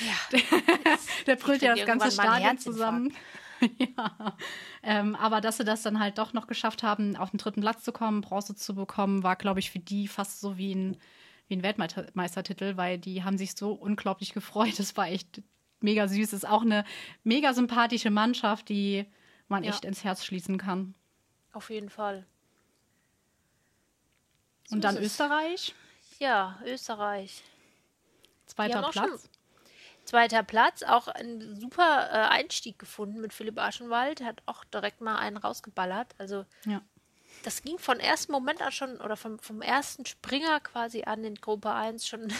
Ja. der, der brüllt ja das ganze Stadion zusammen. ja. Ähm, aber dass sie das dann halt doch noch geschafft haben, auf den dritten Platz zu kommen, Bronze zu bekommen, war, glaube ich, für die fast so wie ein, wie ein Weltmeistertitel, weil die haben sich so unglaublich gefreut. Das war echt mega süß. Ist auch eine mega sympathische Mannschaft, die man ja. echt ins Herz schließen kann. Auf jeden Fall. So Und dann Österreich? Ja, Österreich. Zweiter Platz. Zweiter Platz, auch ein super äh, Einstieg gefunden mit Philipp Aschenwald, hat auch direkt mal einen rausgeballert. Also ja. das ging von ersten Moment an schon, oder vom, vom ersten Springer quasi an in Gruppe 1 schon,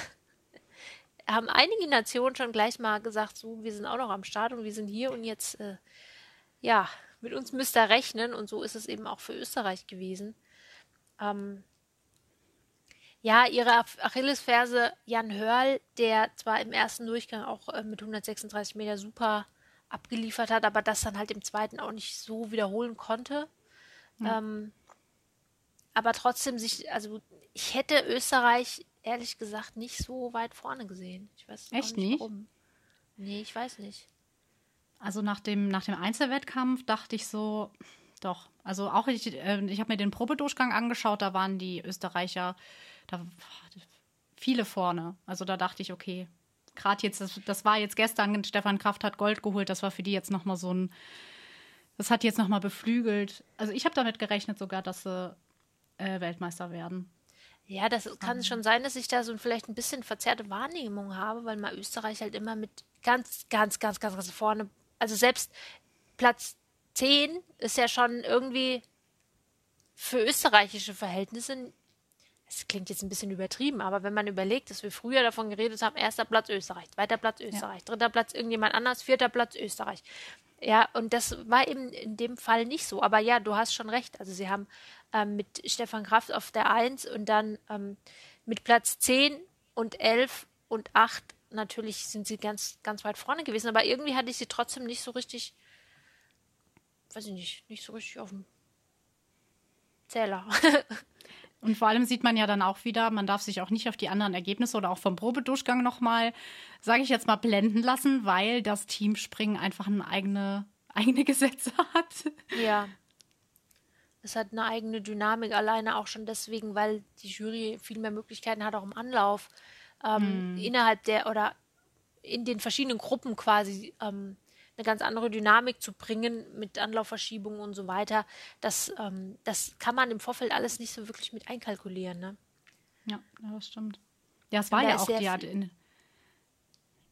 haben einige Nationen schon gleich mal gesagt, so, wir sind auch noch am Start und wir sind hier und jetzt, äh, ja, mit uns müsst ihr rechnen und so ist es eben auch für Österreich gewesen. Ähm, ja, ihre Achillesferse Jan Hörl, der zwar im ersten Durchgang auch äh, mit 136 Meter super abgeliefert hat, aber das dann halt im zweiten auch nicht so wiederholen konnte. Ja. Ähm, aber trotzdem sich, also ich hätte Österreich ehrlich gesagt nicht so weit vorne gesehen. Ich weiß Echt nicht, warum. Nee, ich weiß nicht. Also nach dem, nach dem Einzelwettkampf dachte ich so, doch. Also auch ich, äh, ich habe mir den Probedurchgang angeschaut, da waren die Österreicher da viele vorne. Also da dachte ich, okay, gerade jetzt, das, das, war jetzt gestern, Stefan Kraft hat Gold geholt, das war für die jetzt nochmal so ein, das hat jetzt nochmal beflügelt. Also ich habe damit gerechnet sogar, dass sie äh, Weltmeister werden. Ja, das kann schon sein, dass ich da so vielleicht ein bisschen verzerrte Wahrnehmung habe, weil mal Österreich halt immer mit ganz, ganz, ganz, ganz, ganz vorne, also selbst Platz 10 ist ja schon irgendwie für österreichische Verhältnisse es klingt jetzt ein bisschen übertrieben, aber wenn man überlegt, dass wir früher davon geredet haben, erster Platz Österreich, zweiter Platz Österreich, ja. dritter Platz irgendjemand anders, vierter Platz Österreich. Ja, und das war eben in dem Fall nicht so. Aber ja, du hast schon recht. Also sie haben ähm, mit Stefan Kraft auf der 1 und dann ähm, mit Platz 10 und 11 und 8 natürlich sind sie ganz, ganz weit vorne gewesen. Aber irgendwie hatte ich sie trotzdem nicht so richtig, weiß ich nicht, nicht so richtig auf dem Zähler. Und vor allem sieht man ja dann auch wieder, man darf sich auch nicht auf die anderen Ergebnisse oder auch vom Probedurchgang nochmal, sage ich jetzt mal, blenden lassen, weil das Teamspringen einfach eine eigene, eigene Gesetze hat. Ja. Es hat eine eigene Dynamik, alleine auch schon deswegen, weil die Jury viel mehr Möglichkeiten hat, auch im Anlauf ähm, mm. innerhalb der oder in den verschiedenen Gruppen quasi ähm, eine ganz andere Dynamik zu bringen mit Anlaufverschiebungen und so weiter. Das, ähm, das kann man im Vorfeld alles nicht so wirklich mit einkalkulieren. Ne? Ja, das stimmt. Ja, es war ja auch die Art in.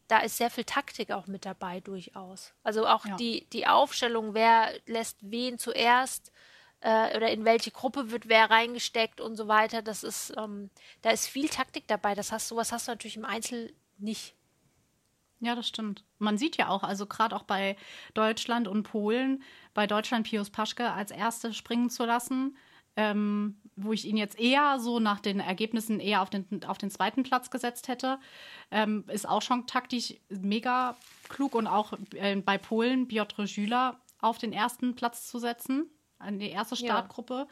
Da ist sehr viel Taktik auch mit dabei, durchaus. Also auch ja. die, die Aufstellung, wer lässt wen zuerst äh, oder in welche Gruppe wird wer reingesteckt und so weiter. Das ist, ähm, da ist viel Taktik dabei. Das hast sowas hast du natürlich im Einzel nicht. Ja, das stimmt. Man sieht ja auch, also gerade auch bei Deutschland und Polen, bei Deutschland Pius Paschke als Erste springen zu lassen, ähm, wo ich ihn jetzt eher so nach den Ergebnissen eher auf den, auf den zweiten Platz gesetzt hätte, ähm, ist auch schon taktisch mega klug und auch äh, bei Polen Piotr Schüler auf den ersten Platz zu setzen, an die erste Startgruppe. Ja.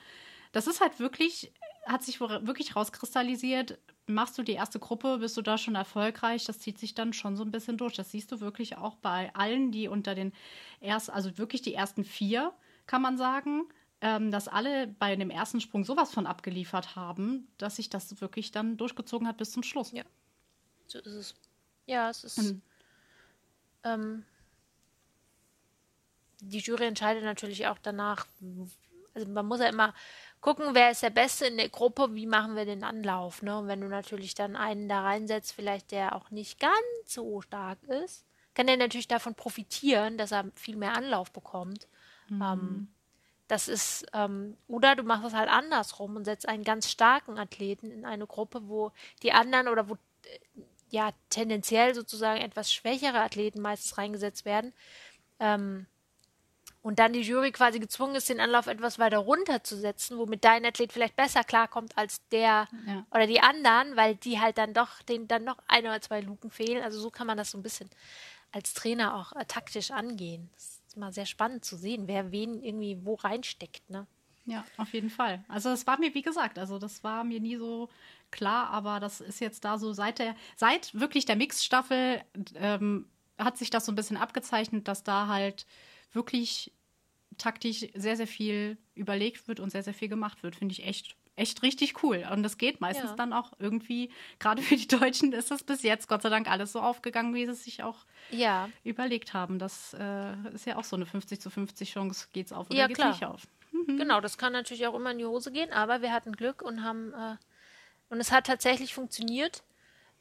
Das ist halt wirklich, hat sich wirklich rauskristallisiert, machst du die erste Gruppe, bist du da schon erfolgreich. Das zieht sich dann schon so ein bisschen durch. Das siehst du wirklich auch bei allen, die unter den ersten, also wirklich die ersten vier, kann man sagen, ähm, dass alle bei dem ersten Sprung sowas von abgeliefert haben, dass sich das wirklich dann durchgezogen hat bis zum Schluss. Ja, so ist es. Ja, es ist. Mhm. Ähm, die Jury entscheidet natürlich auch danach. Also man muss ja immer gucken, wer ist der Beste in der Gruppe, wie machen wir den Anlauf. Ne? Und wenn du natürlich dann einen da reinsetzt, vielleicht der auch nicht ganz so stark ist, kann der natürlich davon profitieren, dass er viel mehr Anlauf bekommt. Mhm. Ähm, das ist, ähm, oder du machst es halt andersrum und setzt einen ganz starken Athleten in eine Gruppe, wo die anderen oder wo äh, ja tendenziell sozusagen etwas schwächere Athleten meistens reingesetzt werden. Ähm, und dann die Jury quasi gezwungen ist, den Anlauf etwas weiter runterzusetzen, womit dein Athlet vielleicht besser klarkommt als der ja. oder die anderen, weil die halt dann doch, denen dann noch ein oder zwei Luken fehlen. Also so kann man das so ein bisschen als Trainer auch äh, taktisch angehen. Das ist mal sehr spannend zu sehen, wer wen irgendwie wo reinsteckt, ne? Ja, auf jeden Fall. Also das war mir, wie gesagt, also das war mir nie so klar, aber das ist jetzt da so seit der, seit wirklich der Mixstaffel ähm, hat sich das so ein bisschen abgezeichnet, dass da halt wirklich taktisch sehr, sehr viel überlegt wird und sehr, sehr viel gemacht wird. Finde ich echt, echt richtig cool. Und das geht meistens ja. dann auch irgendwie, gerade für die Deutschen ist das bis jetzt Gott sei Dank alles so aufgegangen, wie sie es sich auch ja. überlegt haben. Das äh, ist ja auch so eine 50 zu 50 Chance, geht es auf oder ja, geht es nicht auf. Mhm. Genau, das kann natürlich auch immer in die Hose gehen, aber wir hatten Glück und haben, äh, und es hat tatsächlich funktioniert.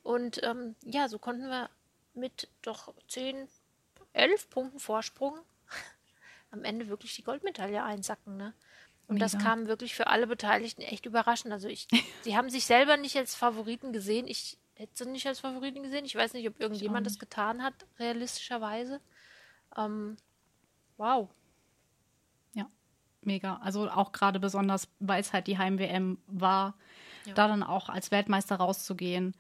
Und ähm, ja, so konnten wir mit doch 10, 11 Punkten Vorsprung am Ende wirklich die Goldmedaille einsacken, ne? Und Mega. das kam wirklich für alle Beteiligten echt überraschend. Also ich, sie haben sich selber nicht als Favoriten gesehen. Ich hätte sie nicht als Favoriten gesehen. Ich weiß nicht, ob irgendjemand das getan hat, realistischerweise. Ähm, wow. Ja, mega. Also auch gerade besonders, weil es halt die Heim-WM war, ja. da dann auch als Weltmeister rauszugehen,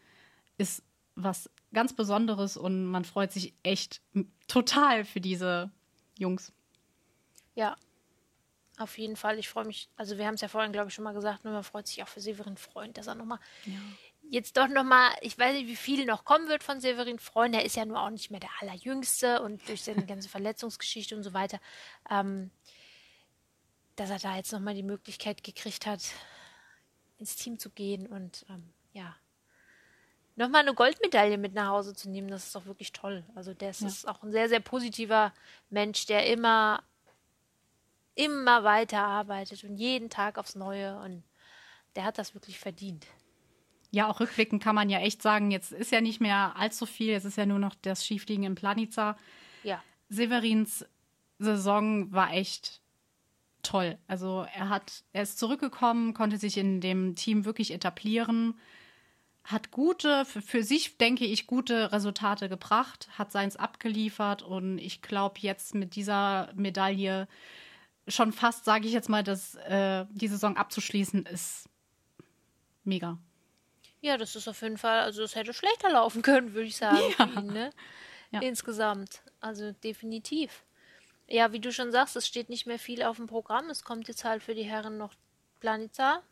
ist was ganz Besonderes und man freut sich echt total für diese Jungs. Ja, auf jeden Fall. Ich freue mich, also wir haben es ja vorhin, glaube ich, schon mal gesagt, nur man freut sich auch für Severin Freund, dass er nochmal ja. jetzt doch nochmal, ich weiß nicht, wie viel noch kommen wird von Severin Freund, er ist ja nur auch nicht mehr der Allerjüngste und durch seine ganze Verletzungsgeschichte und so weiter, ähm, dass er da jetzt nochmal die Möglichkeit gekriegt hat, ins Team zu gehen und ähm, ja, nochmal eine Goldmedaille mit nach Hause zu nehmen, das ist doch wirklich toll. Also der ist, ja. ist auch ein sehr, sehr positiver Mensch, der immer immer weiter arbeitet und jeden Tag aufs Neue und der hat das wirklich verdient. Ja, auch rückblickend kann man ja echt sagen, jetzt ist ja nicht mehr allzu viel, es ist ja nur noch das Schiefliegen in Planica. Ja. Severins Saison war echt toll. Also er hat, er ist zurückgekommen, konnte sich in dem Team wirklich etablieren, hat gute, für, für sich denke ich, gute Resultate gebracht, hat seins abgeliefert und ich glaube jetzt mit dieser Medaille schon fast, sage ich jetzt mal, dass äh, die Saison abzuschließen ist mega. Ja, das ist auf jeden Fall, also es hätte schlechter laufen können, würde ich sagen, ja. ihn, ne? ja. Insgesamt. Also definitiv. Ja, wie du schon sagst, es steht nicht mehr viel auf dem Programm. Es kommt jetzt halt für die Herren noch Planitza.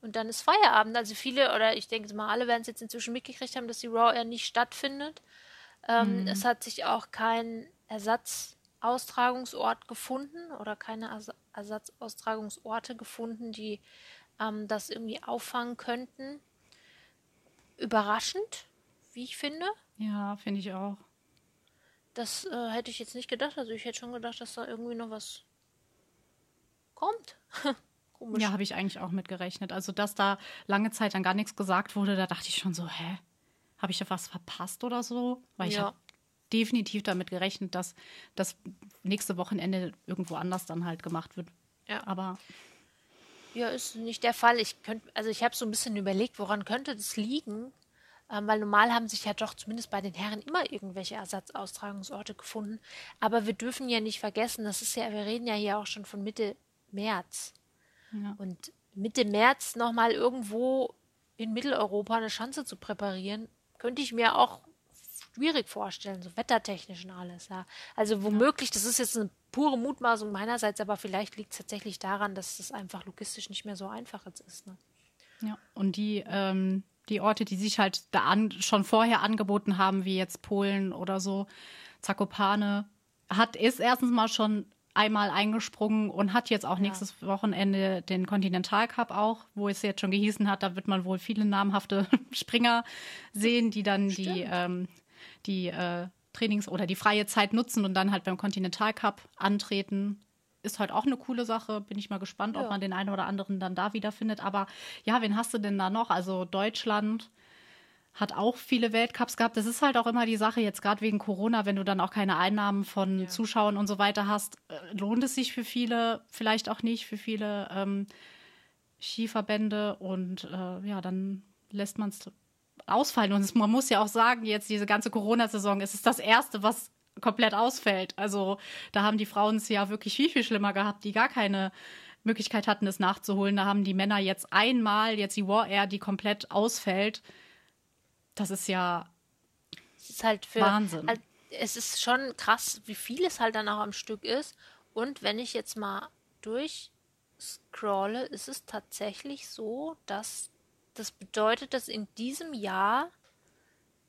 Und dann ist Feierabend. Also viele, oder ich denke mal, alle werden es jetzt inzwischen mitgekriegt haben, dass die Raw Air nicht stattfindet. Ähm, mhm. Es hat sich auch kein Ersatz Austragungsort gefunden oder keine Ersatzaustragungsorte gefunden, die ähm, das irgendwie auffangen könnten. Überraschend, wie ich finde. Ja, finde ich auch. Das äh, hätte ich jetzt nicht gedacht. Also ich hätte schon gedacht, dass da irgendwie noch was kommt. Komisch. Ja, habe ich eigentlich auch mitgerechnet. Also, dass da lange Zeit dann gar nichts gesagt wurde, da dachte ich schon so, hä? Habe ich da was verpasst oder so? Weil ja. ich habe definitiv damit gerechnet, dass das nächste Wochenende irgendwo anders dann halt gemacht wird. Ja. Aber. Ja, ist nicht der Fall. Ich könnte, also ich habe so ein bisschen überlegt, woran könnte das liegen? Ähm, weil normal haben sich ja doch zumindest bei den Herren immer irgendwelche Ersatzaustragungsorte gefunden. Aber wir dürfen ja nicht vergessen, das ist ja, wir reden ja hier auch schon von Mitte März. Ja. Und Mitte März nochmal irgendwo in Mitteleuropa eine Chance zu präparieren, könnte ich mir auch schwierig vorstellen, so wettertechnisch und alles, ja. Also womöglich, das ist jetzt eine pure Mutmaßung meinerseits, aber vielleicht liegt es tatsächlich daran, dass es einfach logistisch nicht mehr so einfach jetzt ist, ne? Ja, und die, ähm, die Orte, die sich halt da an, schon vorher angeboten haben, wie jetzt Polen oder so, Zakopane, hat, ist erstens mal schon einmal eingesprungen und hat jetzt auch ja. nächstes Wochenende den Continental Cup auch, wo es jetzt schon gehießen hat, da wird man wohl viele namhafte Springer sehen, die dann Stimmt. die, ähm, die äh, Trainings- oder die freie Zeit nutzen und dann halt beim Continental Cup antreten. Ist halt auch eine coole Sache. Bin ich mal gespannt, ja. ob man den einen oder anderen dann da wiederfindet. Aber ja, wen hast du denn da noch? Also Deutschland hat auch viele Weltcups gehabt. Das ist halt auch immer die Sache, jetzt gerade wegen Corona, wenn du dann auch keine Einnahmen von ja. Zuschauern und so weiter hast, äh, lohnt es sich für viele, vielleicht auch nicht, für viele ähm, Skiverbände. Und äh, ja, dann lässt man es ausfallen. Und man muss ja auch sagen, jetzt diese ganze Corona-Saison, es ist das Erste, was komplett ausfällt. Also da haben die Frauen es ja wirklich viel, viel schlimmer gehabt, die gar keine Möglichkeit hatten, es nachzuholen. Da haben die Männer jetzt einmal, jetzt die War Air, die komplett ausfällt. Das ist ja es ist halt für, Wahnsinn. Halt, es ist schon krass, wie viel es halt dann auch am Stück ist. Und wenn ich jetzt mal durchscrolle, ist es tatsächlich so, dass das bedeutet, dass in diesem Jahr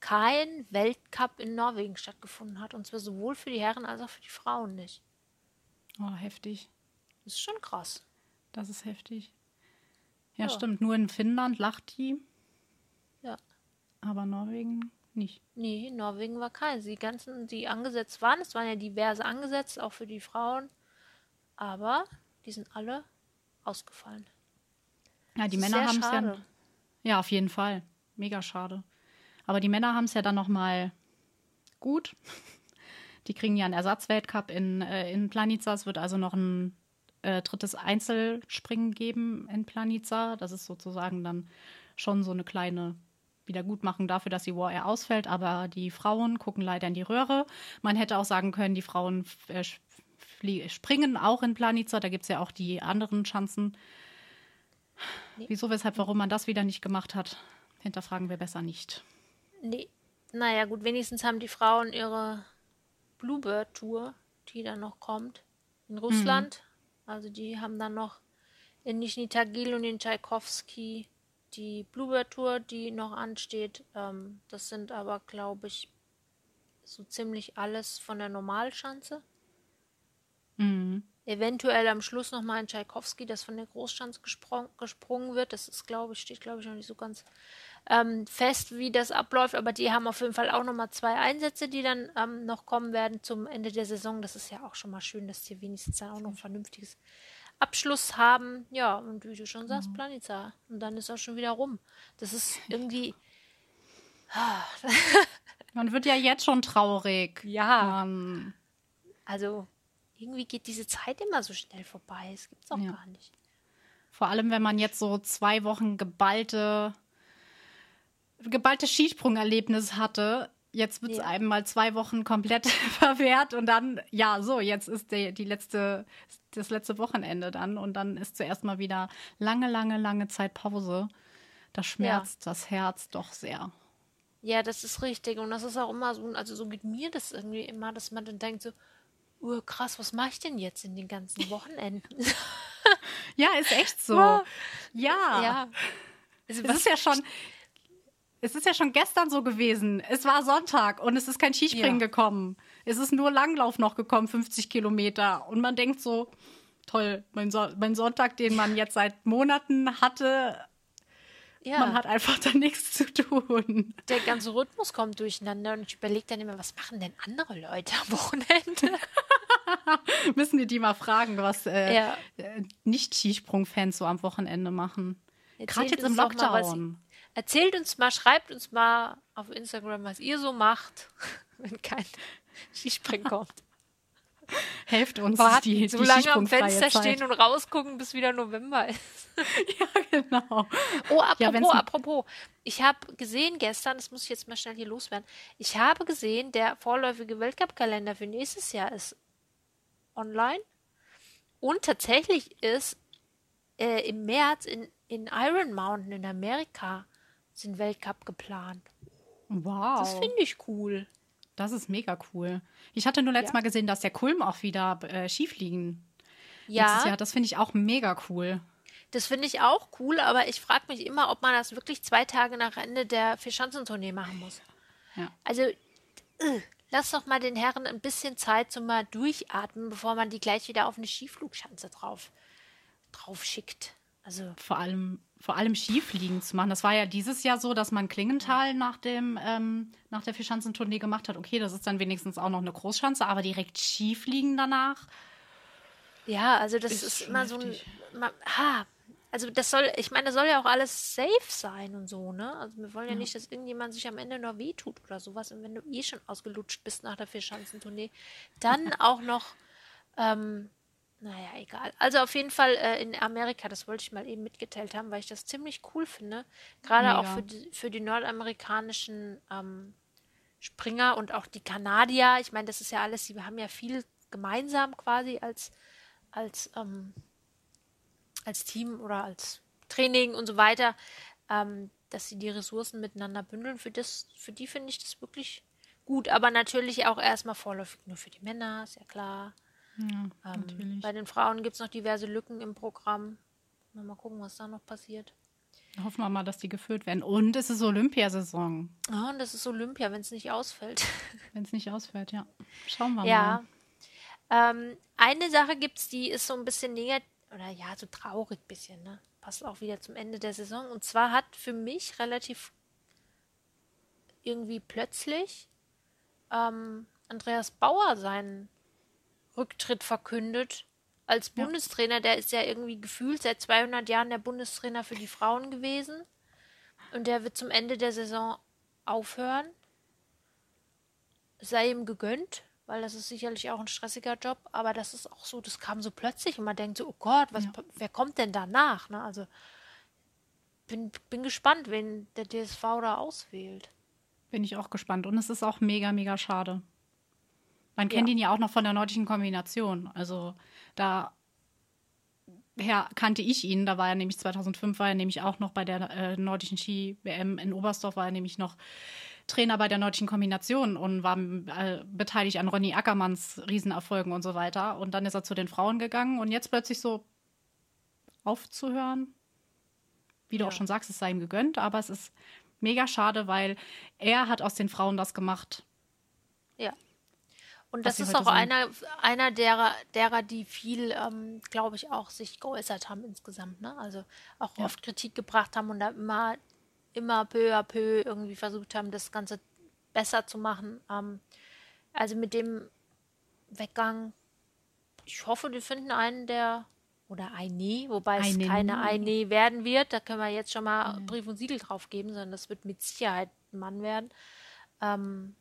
kein Weltcup in Norwegen stattgefunden hat. Und zwar sowohl für die Herren als auch für die Frauen nicht. Oh, heftig. Das ist schon krass. Das ist heftig. Ja, ja. stimmt. Nur in Finnland lacht die. Ja. Aber Norwegen nicht. Nee, Norwegen war kein. Die ganzen, die angesetzt waren, es waren ja diverse angesetzt, auch für die Frauen. Aber die sind alle ausgefallen. Ja, die Männer haben es ja. Ja, auf jeden Fall. Mega schade. Aber die Männer haben es ja dann noch mal gut. Die kriegen ja einen Ersatzweltcup in, äh, in Planica. Es wird also noch ein äh, drittes Einzelspringen geben in Planica. Das ist sozusagen dann schon so eine kleine Wiedergutmachung dafür, dass die War Air ausfällt. Aber die Frauen gucken leider in die Röhre. Man hätte auch sagen können, die Frauen äh, springen auch in Planica. Da gibt es ja auch die anderen Chancen. Nee. Wieso, weshalb, warum man das wieder nicht gemacht hat, hinterfragen wir besser nicht. Nee. Naja, gut, wenigstens haben die Frauen ihre Bluebird-Tour, die dann noch kommt, in Russland. Mhm. Also die haben dann noch in Nizhny Tagil und in Tchaikovsky die Bluebird-Tour, die noch ansteht. Ähm, das sind aber, glaube ich, so ziemlich alles von der Normalschanze. Mhm. Eventuell am Schluss nochmal ein Tchaikovsky, das von der Großschanze gesprung, gesprungen wird. Das ist, glaube ich, steht, glaube ich, noch nicht so ganz ähm, fest, wie das abläuft. Aber die haben auf jeden Fall auch nochmal zwei Einsätze, die dann ähm, noch kommen werden zum Ende der Saison. Das ist ja auch schon mal schön, dass die wenigstens dann auch noch ein vernünftiges Abschluss haben. Ja, und wie du schon sagst, mhm. Planica. Und dann ist auch schon wieder rum. Das ist irgendwie. Man wird ja jetzt schon traurig. Ja. Ähm. Also, irgendwie geht diese Zeit immer so schnell vorbei. Das gibt es auch ja. gar nicht. Vor allem, wenn man jetzt so zwei Wochen geballte, geballte Skisprungerlebnis hatte. Jetzt wird es ja. einem mal zwei Wochen komplett verwehrt und dann, ja, so, jetzt ist die, die letzte, das letzte Wochenende dann und dann ist zuerst mal wieder lange, lange, lange Zeit Pause. Das schmerzt ja. das Herz doch sehr. Ja, das ist richtig. Und das ist auch immer so, also so geht mir das irgendwie immer, dass man dann denkt so, oh, krass, was mache ich denn jetzt in den ganzen Wochenenden? ja, ist echt so. Ja. ja. Also, es ist ja schon. Es ist ja schon gestern so gewesen. Es war Sonntag und es ist kein Skispringen ja. gekommen. Es ist nur Langlauf noch gekommen, 50 Kilometer. Und man denkt so, toll, mein, so mein Sonntag, den man jetzt seit Monaten hatte, ja. Man hat einfach da nichts zu tun. Der ganze Rhythmus kommt durcheinander und ich überlege dann immer, was machen denn andere Leute am Wochenende? Müssen wir die mal fragen, was äh, ja. Äh, Nicht-Skisprung-Fans so am Wochenende machen. Gerade jetzt im Lockdown. Mal, erzählt uns mal, schreibt uns mal auf Instagram, was ihr so macht, wenn kein Skispringen kommt. Helft uns, Warten, die, so die lange am Fenster Zeit. stehen und rausgucken, bis wieder November ist. ja, genau. Oh, apropos, ja, apropos. Ich habe gesehen gestern, das muss ich jetzt mal schnell hier loswerden, ich habe gesehen, der vorläufige Weltcup-Kalender für nächstes Jahr ist online. Und tatsächlich ist äh, im März in, in Iron Mountain in Amerika sind Weltcup geplant. Wow. Das finde ich cool. Das ist mega cool. Ich hatte nur letztes ja. Mal gesehen, dass der Kulm auch wieder äh, Skifliegen. Ja. Jahr. Das finde ich auch mega cool. Das finde ich auch cool, aber ich frage mich immer, ob man das wirklich zwei Tage nach Ende der Vierschanzentournee machen muss. Ja. Also, äh, lass doch mal den Herren ein bisschen Zeit zum mal durchatmen, bevor man die gleich wieder auf eine Skiflugschanze drauf, drauf schickt. Also vor allem, vor allem Skifliegen zu machen. Das war ja dieses Jahr so, dass man Klingenthal nach dem ähm, nach der Vierschanzentournee gemacht hat. Okay, das ist dann wenigstens auch noch eine Großschanze, aber direkt Skifliegen danach. Ja, also das ist, ist immer heftig. so ein. Man, ha, also das soll, ich meine, das soll ja auch alles safe sein und so, ne? Also wir wollen ja, ja. nicht, dass irgendjemand sich am Ende noch wehtut oder sowas. Und wenn du eh schon ausgelutscht bist nach der Vierschanzentournee, dann auch noch, ähm, naja, egal. Also auf jeden Fall äh, in Amerika, das wollte ich mal eben mitgeteilt haben, weil ich das ziemlich cool finde. Gerade ja. auch für die, für die nordamerikanischen ähm, Springer und auch die Kanadier. Ich meine, das ist ja alles, sie haben ja viel gemeinsam quasi als, als ähm, als Team oder als Training und so weiter, ähm, dass sie die Ressourcen miteinander bündeln. Für das, für die finde ich das wirklich gut. Aber natürlich auch erstmal vorläufig nur für die Männer, ist ja klar. Ja, ähm, bei den Frauen gibt es noch diverse Lücken im Programm. Mal gucken, was da noch passiert. Hoffen wir mal, dass die gefüllt werden. Und es ist Olympiasaison. Oh, und es ist Olympia, wenn es nicht ausfällt. Wenn es nicht ausfällt, ja. Schauen wir ja. mal. Ähm, eine Sache gibt es, die ist so ein bisschen negativ oder ja, so traurig ein bisschen, ne? Passt auch wieder zum Ende der Saison. Und zwar hat für mich relativ irgendwie plötzlich ähm, Andreas Bauer seinen Rücktritt verkündet als Bundestrainer. Der ist ja irgendwie gefühlt seit 200 Jahren der Bundestrainer für die Frauen gewesen. Und der wird zum Ende der Saison aufhören. Sei ihm gegönnt weil das ist sicherlich auch ein stressiger Job, aber das ist auch so, das kam so plötzlich und man denkt so, oh Gott, was, ja. wer kommt denn danach? Ne? Also bin, bin gespannt, wen der DSV da auswählt. Bin ich auch gespannt und es ist auch mega, mega schade. Man kennt ja. ihn ja auch noch von der nordischen Kombination. Also da her kannte ich ihn. Da war er nämlich 2005, war er nämlich auch noch bei der äh, nordischen Ski-WM in Oberstdorf, war er nämlich noch Trainer bei der Nordischen Kombination und war äh, beteiligt an Ronny Ackermanns Riesenerfolgen und so weiter. Und dann ist er zu den Frauen gegangen und jetzt plötzlich so aufzuhören. Wie du ja. auch schon sagst, es sei ihm gegönnt, aber es ist mega schade, weil er hat aus den Frauen das gemacht. Ja. Und das ist auch einer, einer derer, derer, die viel, ähm, glaube ich, auch sich geäußert haben insgesamt. Ne? Also auch ja. oft Kritik gebracht haben und da immer immer peu à peu irgendwie versucht haben, das Ganze besser zu machen. Ähm, also mit dem Weggang, ich hoffe, wir finden einen, der oder eine, wobei es eine keine eine werden wird. Da können wir jetzt schon mal. Brief und Siegel drauf geben, sondern das wird mit Sicherheit ein Mann werden. Ähm,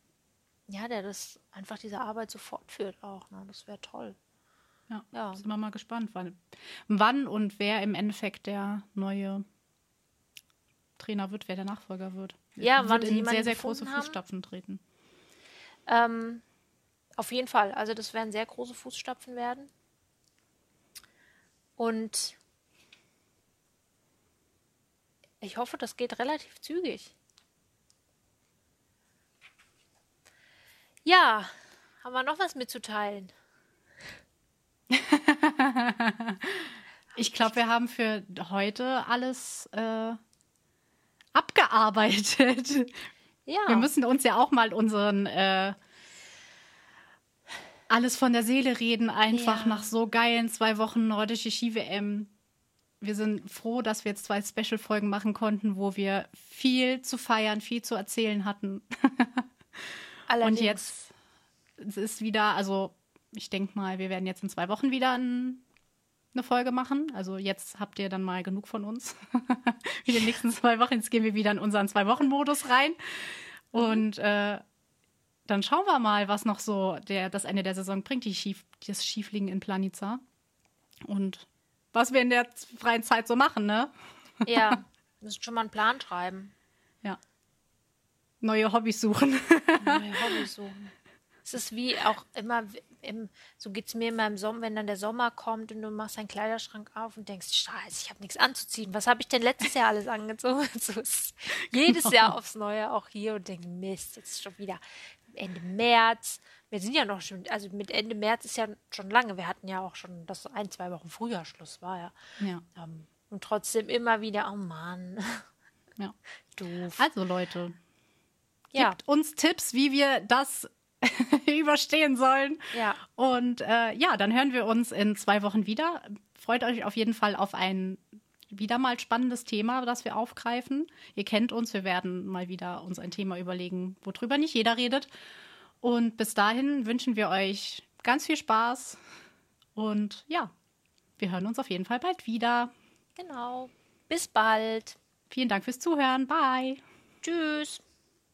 ja, der das einfach diese Arbeit so fortführt auch. Ne? Das wäre toll. Ja, ja, sind wir mal gespannt, wann, wann und wer im Endeffekt der neue Trainer wird, wer der Nachfolger wird. Ja, wird in sehr, sehr große haben. Fußstapfen treten. Ähm, auf jeden Fall. Also das werden sehr große Fußstapfen werden. Und ich hoffe, das geht relativ zügig. Ja, haben wir noch was mitzuteilen? ich glaube, wir haben für heute alles äh, abgearbeitet. Ja. Wir müssen uns ja auch mal unseren äh, alles von der Seele reden, einfach ja. nach so geilen zwei Wochen nordische Ski-WM. Wir sind froh, dass wir jetzt zwei Special-Folgen machen konnten, wo wir viel zu feiern, viel zu erzählen hatten. Und jetzt ist wieder, also ich denke mal, wir werden jetzt in zwei Wochen wieder ein eine Folge machen. Also jetzt habt ihr dann mal genug von uns. in den nächsten zwei Wochen. Jetzt gehen wir wieder in unseren Zwei-Wochen-Modus rein. Und äh, dann schauen wir mal, was noch so der, das Ende der Saison bringt, die Schief, das Schiefliegen in Planica. Und was wir in der freien Zeit so machen, ne? Ja, müssen schon mal einen Plan schreiben. Neue Hobbys suchen. Neue Hobbys suchen. Es ist wie auch immer, im, so geht es mir immer im Sommer, wenn dann der Sommer kommt und du machst deinen Kleiderschrank auf und denkst, scheiße, ich habe nichts anzuziehen. Was habe ich denn letztes Jahr alles angezogen? so jedes genau. Jahr aufs Neue auch hier und denke, Mist, jetzt ist schon wieder Ende März. Wir sind ja noch schon, also mit Ende März ist ja schon lange. Wir hatten ja auch schon, dass ein, zwei Wochen früher Schluss war, ja. ja. Ähm, Und trotzdem immer wieder, oh Mann. Ja. Doof. Also Leute, ja. gibt uns Tipps, wie wir das überstehen sollen. Ja. Und äh, ja, dann hören wir uns in zwei Wochen wieder. Freut euch auf jeden Fall auf ein wieder mal spannendes Thema, das wir aufgreifen. Ihr kennt uns, wir werden mal wieder uns ein Thema überlegen, worüber nicht jeder redet. Und bis dahin wünschen wir euch ganz viel Spaß und ja, wir hören uns auf jeden Fall bald wieder. Genau. Bis bald. Vielen Dank fürs Zuhören. Bye. Tschüss.